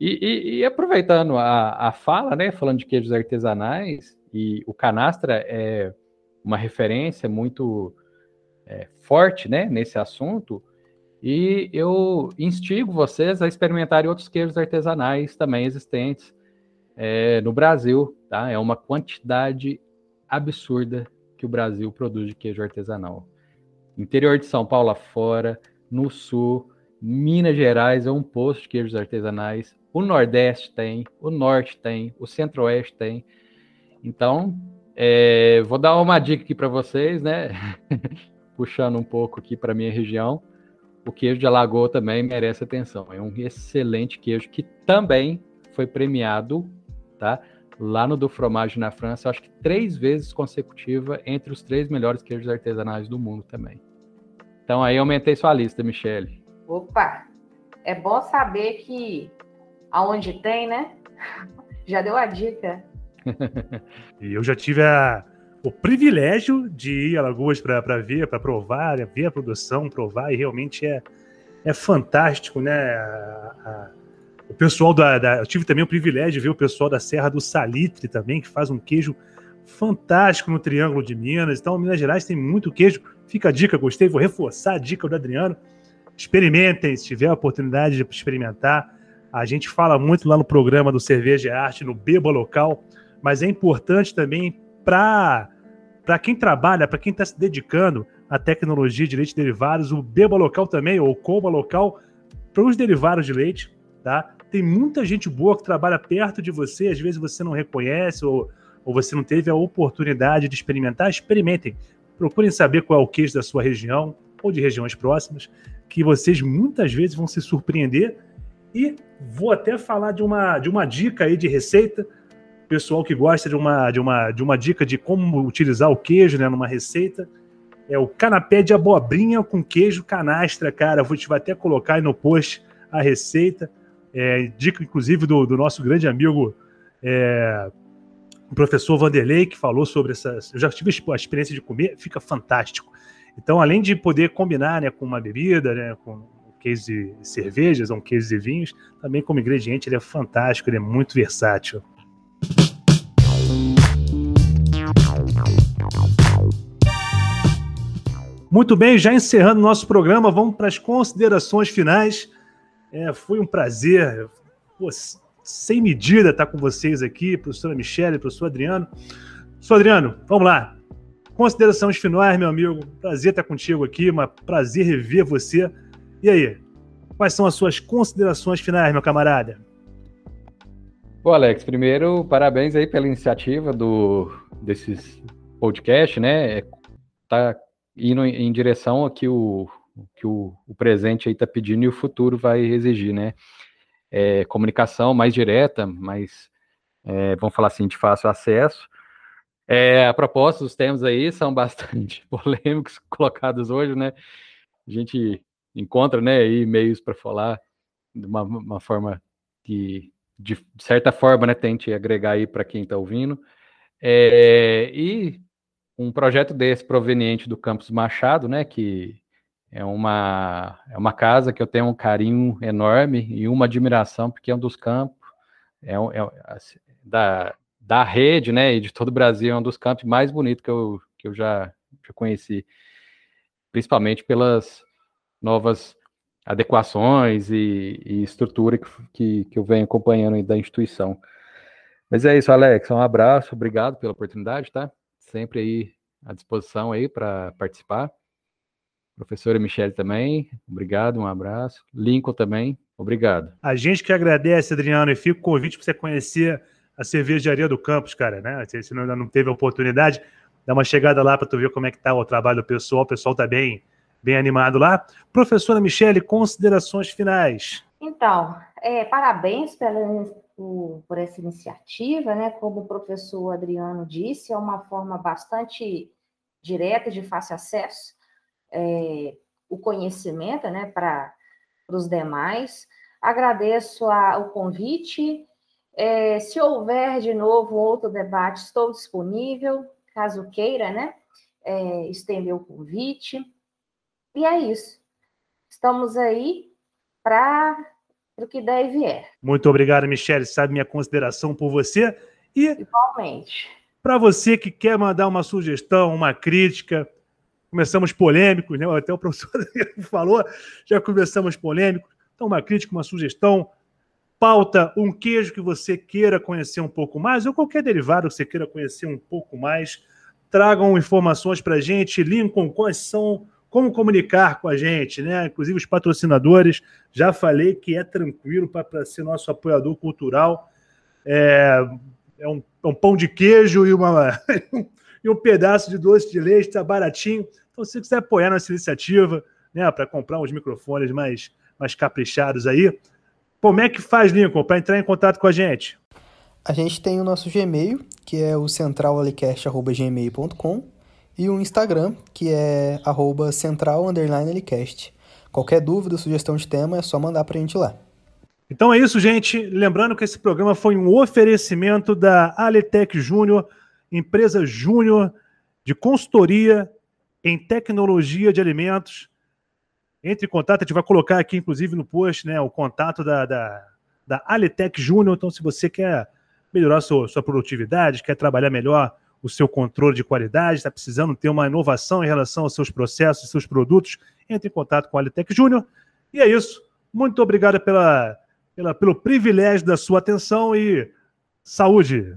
E, e, e aproveitando a, a fala, né? Falando de queijos artesanais, e o canastra é uma referência muito é, forte né, nesse assunto, e eu instigo vocês a experimentarem outros queijos artesanais também existentes é, no Brasil. Tá? É uma quantidade absurda que o Brasil produz de queijo artesanal. Interior de São Paulo afora, no sul, Minas Gerais é um posto de queijos artesanais o Nordeste tem, o Norte tem, o Centro-Oeste tem. Então, é, vou dar uma dica aqui para vocês, né? Puxando um pouco aqui para minha região. O queijo de Alagoa também merece atenção. É um excelente queijo que também foi premiado, tá? Lá no do Fromage na França, acho que três vezes consecutiva entre os três melhores queijos artesanais do mundo também. Então aí aumentei sua lista, Michele. Opa! É bom saber que aonde tem, né? Já deu a dica. e eu já tive a, o privilégio de ir a Alagoas para ver, para provar, né? ver a produção, provar, e realmente é, é fantástico, né? A, a, o pessoal da, da, Eu tive também o privilégio de ver o pessoal da Serra do Salitre também, que faz um queijo fantástico no Triângulo de Minas. Então, Minas Gerais tem muito queijo. Fica a dica, gostei, vou reforçar a dica do Adriano. Experimentem, se tiver a oportunidade de experimentar. A gente fala muito lá no programa do Cerveja e Arte, no Beba Local, mas é importante também para quem trabalha, para quem está se dedicando à tecnologia de leite derivados, o Beba Local também, ou Coma Local, para os derivados de leite, tá? Tem muita gente boa que trabalha perto de você, às vezes você não reconhece ou, ou você não teve a oportunidade de experimentar, experimentem. Procurem saber qual é o queijo da sua região ou de regiões próximas, que vocês muitas vezes vão se surpreender e vou até falar de uma, de uma dica aí de receita. Pessoal que gosta de uma, de, uma, de uma dica de como utilizar o queijo né, numa receita. É o canapé de abobrinha com queijo canastra, cara. Vou te até colocar aí no post a receita. É, dica, inclusive, do, do nosso grande amigo, é, o professor Vanderlei, que falou sobre essa. Eu já tive a experiência de comer, fica fantástico. Então, além de poder combinar né, com uma bebida, né, com case de cervejas, é um case de vinhos, também como ingrediente ele é fantástico, ele é muito versátil. Muito bem, já encerrando nosso programa, vamos para as considerações finais. É, foi um prazer, pô, sem medida estar com vocês aqui, professora Michele, professor Adriano. Professor Adriano, vamos lá. Considerações finais, meu amigo. Prazer estar contigo aqui, mas prazer rever você. E aí, quais são as suas considerações finais, meu camarada? Bom, Alex, primeiro, parabéns aí pela iniciativa do, desses podcast, né? É, tá indo em direção a que o, que o, o presente aí tá pedindo e o futuro vai exigir, né? É, comunicação mais direta, mais, é, vamos falar assim, de fácil acesso. É, a proposta, os temas aí são bastante polêmicos colocados hoje, né? A gente encontra, né, e-mails para falar de uma, uma forma que, de, certa forma, né, tente agregar aí para quem está ouvindo. É, e um projeto desse proveniente do Campus Machado, né, que é uma, é uma casa que eu tenho um carinho enorme e uma admiração, porque é um dos campos, é, é assim, da, da rede, né, e de todo o Brasil, é um dos campos mais bonitos que eu, que eu já, já conheci, principalmente pelas novas adequações e, e estrutura que, que, que, eu venho acompanhando da instituição. Mas é isso, Alex. Um abraço, obrigado pela oportunidade, tá? Sempre aí à disposição aí para participar. Professora Michele também, obrigado, um abraço. Lincoln também, obrigado. A gente que agradece, Adriano, e fica o convite para você conhecer a cervejaria do campus, cara, né? Se você ainda não teve a oportunidade, dá uma chegada lá para tu ver como é que tá o trabalho do pessoal. O pessoal tá bem bem animado lá. Professora Michele, considerações finais. Então, é, parabéns pela, por, essa iniciativa, né? Como o professor Adriano disse, é uma forma bastante direta de fácil acesso é, o conhecimento, né? Para os demais. Agradeço a, o convite. É, se houver de novo outro debate, estou disponível, caso queira, né? É, estender o convite. E é isso. Estamos aí para o que der e vier. Muito obrigado, Michele. Sabe minha consideração por você. E Igualmente. Para você que quer mandar uma sugestão, uma crítica, começamos polêmicos, né? Até o professor falou, já começamos polêmicos. Então, uma crítica, uma sugestão, pauta, um queijo que você queira conhecer um pouco mais, ou qualquer derivado que você queira conhecer um pouco mais, tragam informações para a gente. Lincoln, quais são como comunicar com a gente, né? Inclusive os patrocinadores. Já falei que é tranquilo para ser nosso apoiador cultural. É, é, um, é um pão de queijo e, uma, e um pedaço de doce de leite, tá baratinho. Então, se você quiser apoiar nossa iniciativa, né, para comprar uns microfones mais, mais caprichados aí, como é que faz, Lincoln, para entrar em contato com a gente? A gente tem o nosso Gmail, que é o centralalicast.gmail.com e o Instagram, que é arroba. Qualquer dúvida, sugestão de tema, é só mandar para a gente lá. Então é isso, gente. Lembrando que esse programa foi um oferecimento da Aletec Júnior, empresa júnior de consultoria em tecnologia de alimentos. Entre em contato, a gente vai colocar aqui, inclusive, no post, né, o contato da, da, da Aletec Júnior. Então, se você quer melhorar sua, sua produtividade, quer trabalhar melhor o seu controle de qualidade, está precisando ter uma inovação em relação aos seus processos, seus produtos, entre em contato com a Alitec Júnior. E é isso. Muito obrigado pela, pela, pelo privilégio da sua atenção e saúde!